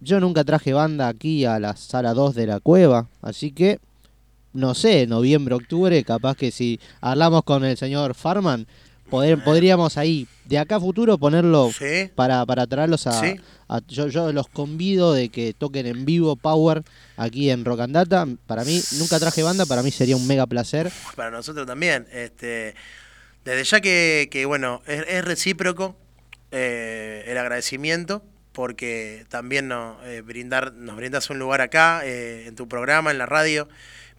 yo nunca traje banda aquí a la sala 2 de la cueva, así que no sé, noviembre, octubre, capaz que si hablamos con el señor Farman, poder- podríamos ahí, de acá a futuro, ponerlo Sí, para, para traerlos a, Sí. a- yo, yo los convido de que toquen en vivo Power aquí en Rock and Data. Para mí, nunca traje banda, para mí sería un mega placer. para nosotros también. Este, desde ya que, que, bueno, es, es recíproco eh, el agradecimiento porque también no, eh, brindar, nos brindas un lugar acá, eh, en tu programa, en la radio.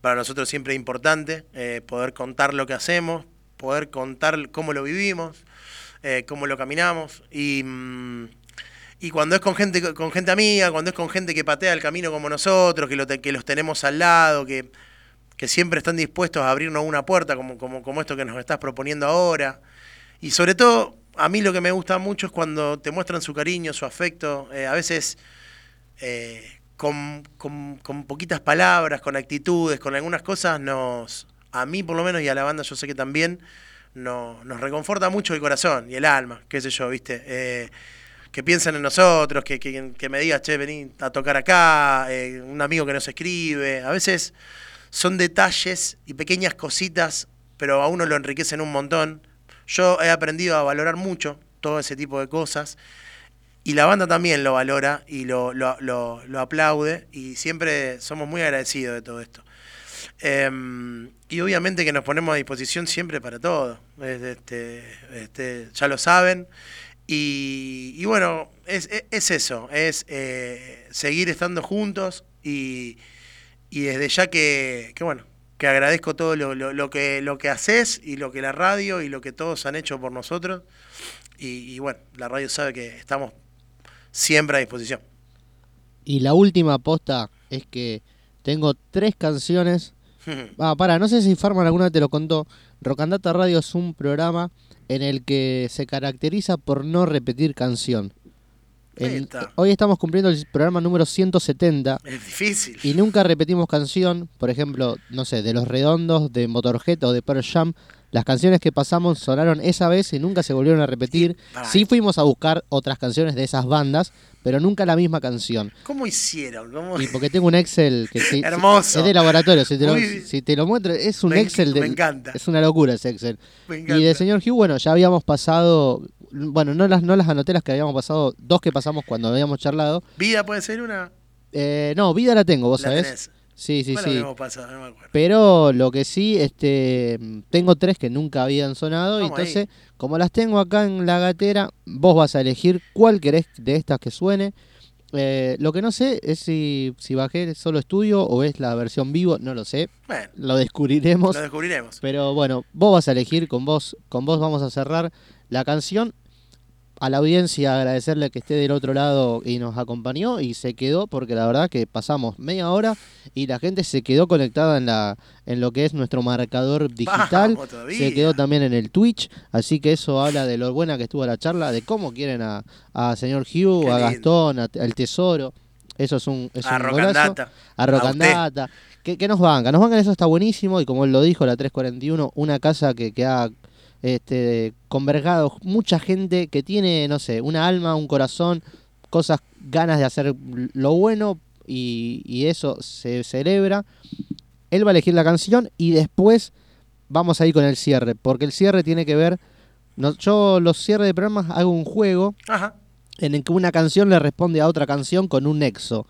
Para nosotros siempre es importante eh, poder contar lo que hacemos, poder contar cómo lo vivimos, eh, cómo lo caminamos. Y, mm, y cuando es con gente, con gente amiga, cuando es con gente que patea el camino como nosotros, que, los tenemos al lado, que, que siempre están dispuestos a abrirnos una puerta como, como, como esto que nos estás proponiendo ahora. Y sobre todo, a mí lo que me gusta mucho es cuando te muestran su cariño, su afecto, eh, a veces eh, con, con- con poquitas palabras, con actitudes, con algunas cosas, nos, a mí por lo menos y a la banda yo sé que también, no- nos reconforta mucho el corazón y el alma, qué sé yo, ¿viste? Eh, que piensen en nosotros, que, que, que me digas, che, vení a tocar acá, eh, un amigo que nos escribe. A veces son detalles y pequeñas cositas, pero a uno lo enriquecen un montón. Yo he aprendido a valorar mucho todo ese tipo de cosas y la banda también lo valora y lo, lo- lo aplaude y siempre somos muy agradecidos de todo esto. Em, y obviamente que nos ponemos a disposición siempre para todo. Es- Este, este, ya lo saben. Y, y bueno, es, es- es eso, es eh, seguir estando juntos y, y desde ya que, que bueno, que agradezco todo lo, lo- lo que, lo que haces y lo que la radio y lo que todos han hecho por nosotros. Y, y bueno, la radio sabe que estamos siempre a disposición. Y la última aposta es que tengo tres canciones. Ah, para, no sé si Farman alguna vez te lo contó. Rocandata Radio es un programa en el que se caracteriza por no repetir canción. En- hoy estamos cumpliendo el programa número 170 Es difícil. y nunca repetimos canción. Por ejemplo, no sé, de Los Redondos, de Motorhead o de Pearl Jam. Las canciones que pasamos sonaron esa vez y nunca se volvieron a repetir. Sí fuimos a buscar otras canciones de esas bandas, pero nunca la misma canción. ¿Cómo hicieron? ¿Cómo? Y porque tengo un Excel que Hermoso. es de laboratorio, si te, lo, Muy- si te lo muestro, es un Me- Excel de, me encanta. es una locura ese Excel. Me Y de señor Hugh, bueno, ya habíamos pasado, bueno, no las no las anoté las que habíamos pasado, dos que pasamos cuando habíamos charlado. ¿Vida puede ser una? Eh, no, vida la tengo, vos ¿La sabés. tenés? Sí, sí, ¿Cuál sí. No me acuerdo. Pero lo que sí, este, tengo tres que nunca habían sonado. y Vamos ahí. entonces, como las tengo acá en la gatera, vos vas a elegir cuál querés de estas que suene. Eh, lo que no sé es si, si bajé solo estudio o es la versión vivo, no lo sé. Bueno, Lo descubriremos. lo descubriremos. Pero bueno, vos vas a elegir, con vos, con vos vamos a cerrar la canción. A la audiencia agradecerle que esté del otro lado y nos acompañó y se quedó porque la verdad que pasamos media hora y la gente se quedó conectada en la en lo que es nuestro marcador digital. Se quedó también en el Twitch, así que eso habla de lo buena que estuvo la charla, de cómo quieren a, a señor Hugh, Qué a. Gastón, a- al Tesoro. Eso es un, es A un golazo a Rock A and usted. Data. ¿Qué, qué nos banca? Nos bancan, eso está buenísimo. Y como él lo dijo, la 341, una casa que, que ha este, convergado mucha gente que tiene, no sé, una alma, un corazón, cosas, ganas de hacer lo bueno y, y eso se celebra. Él va a elegir la canción y después vamos a ir con el cierre, porque el cierre tiene que ver. no- yo los cierres de programas hago un juego Ajá. en el que una canción le responde a otra canción con un nexo.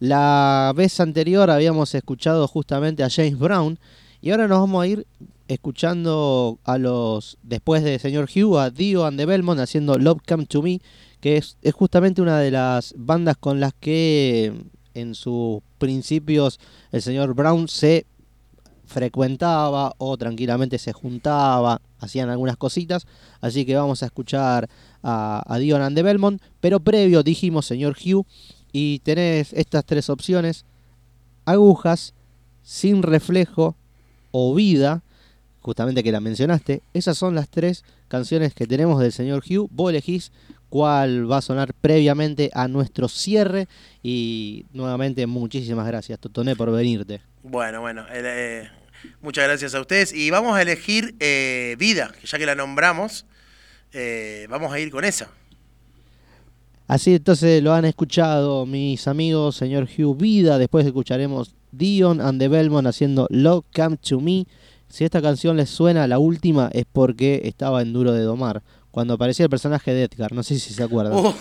La vez anterior habíamos escuchado justamente a James Brown y ahora nos vamos a ir escuchando a los, después de Señor Hugh, a Dio and the Belmont haciendo Love Come to Me, que es, es justamente una de las bandas con las que en sus principios el señor Brown se frecuentaba o tranquilamente se juntaba, hacían algunas cositas, así que vamos a escuchar a, Dion and the Belmont, pero previo dijimos señor Hugh y tenés estas tres opciones, agujas, sin reflejo o vida, justamente que la mencionaste, esas son las tres canciones que tenemos del señor Hugh, vos elegís cuál va a sonar previamente a nuestro cierre y nuevamente muchísimas gracias Totoné por venirte. Bueno, bueno. eh, muchas gracias a ustedes. Y vamos a elegir eh, Vida, que ya que la nombramos, eh, vamos a ir con esa. Así entonces lo han escuchado mis amigos, señor Hugh Vida. Después escucharemos Dion and the Belmont haciendo Love Come to Me. Si esta canción les suena, la última es porque estaba en Duro de Domar. Cuando aparecía el personaje de Edgar, no sé si se acuerdan. Uh,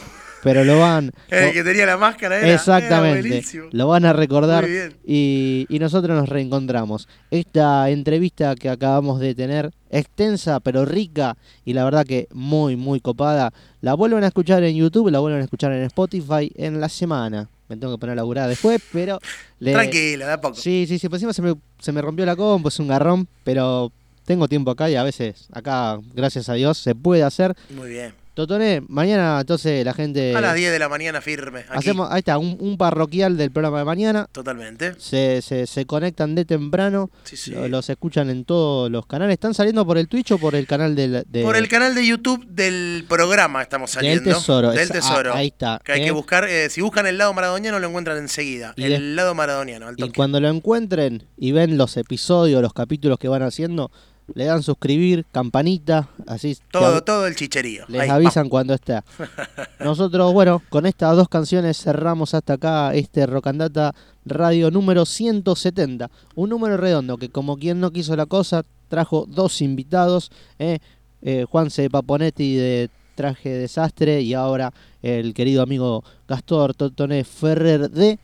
Pero lo van. el que tenía la máscara era, Exactamente. era lo van a recordar Muy bien. y, y nosotros nos reencontramos. Esta entrevista que acabamos de tener, extensa pero rica y la verdad que muy, muy copada, la vuelven a escuchar en YouTube, la vuelven a escuchar en Spotify en la semana. Me tengo que poner a laburar después, pero... le- Tranquila, da poco. Sí, sí, sí, por encima se me, se me rompió la compu, es un garrón, pero tengo tiempo acá y a veces acá, gracias a Dios, se puede hacer. Muy bien. Totoné, mañana entonces la gente... A las 10 de la mañana firme. Aquí. Hacemos, ahí está, un, un parroquial del programa de mañana. Totalmente. Se, se, se conectan de temprano, Sí, sí. lo- los escuchan en todos los canales. ¿Están saliendo por el Twitch o por el canal del, de, Por el canal de YouTube del programa estamos del saliendo. Tesoro? Del Es- Tesoro. ah, ahí está. Que hay ¿eh? que buscar, eh, si buscan el lado maradoniano lo encuentran enseguida. Y el lado maradoniano, al Y toque. cuando lo encuentren y ven los episodios, los capítulos que van haciendo, le dan suscribir, campanita, así Todo, todo el chicherío. les Ahí, avisan cuando está. Nosotros, bueno, con estas dos canciones cerramos hasta acá este Rocandata Radio número 170. Un número redondo que como quien no quiso la cosa, trajo dos invitados. eh, eh, Juanse Paponetti de Traje Desastre y ahora el querido amigo Gastor Totoné Ferrer de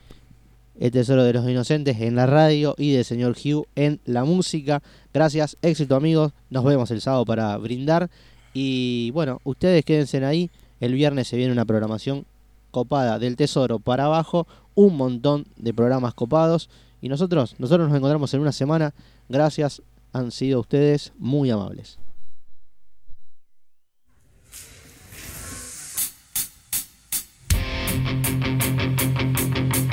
El Tesoro de los Inocentes en la radio y de Señor Hugh en la música. Gracias, éxito amigos. Nos vemos el sábado para brindar. Y bueno, ustedes quédense ahí. El viernes se viene una programación copada del Tesoro para abajo. Un montón de programas copados. Y nosotros, nosotros nos encontramos en una semana. Gracias, han sido ustedes muy amables.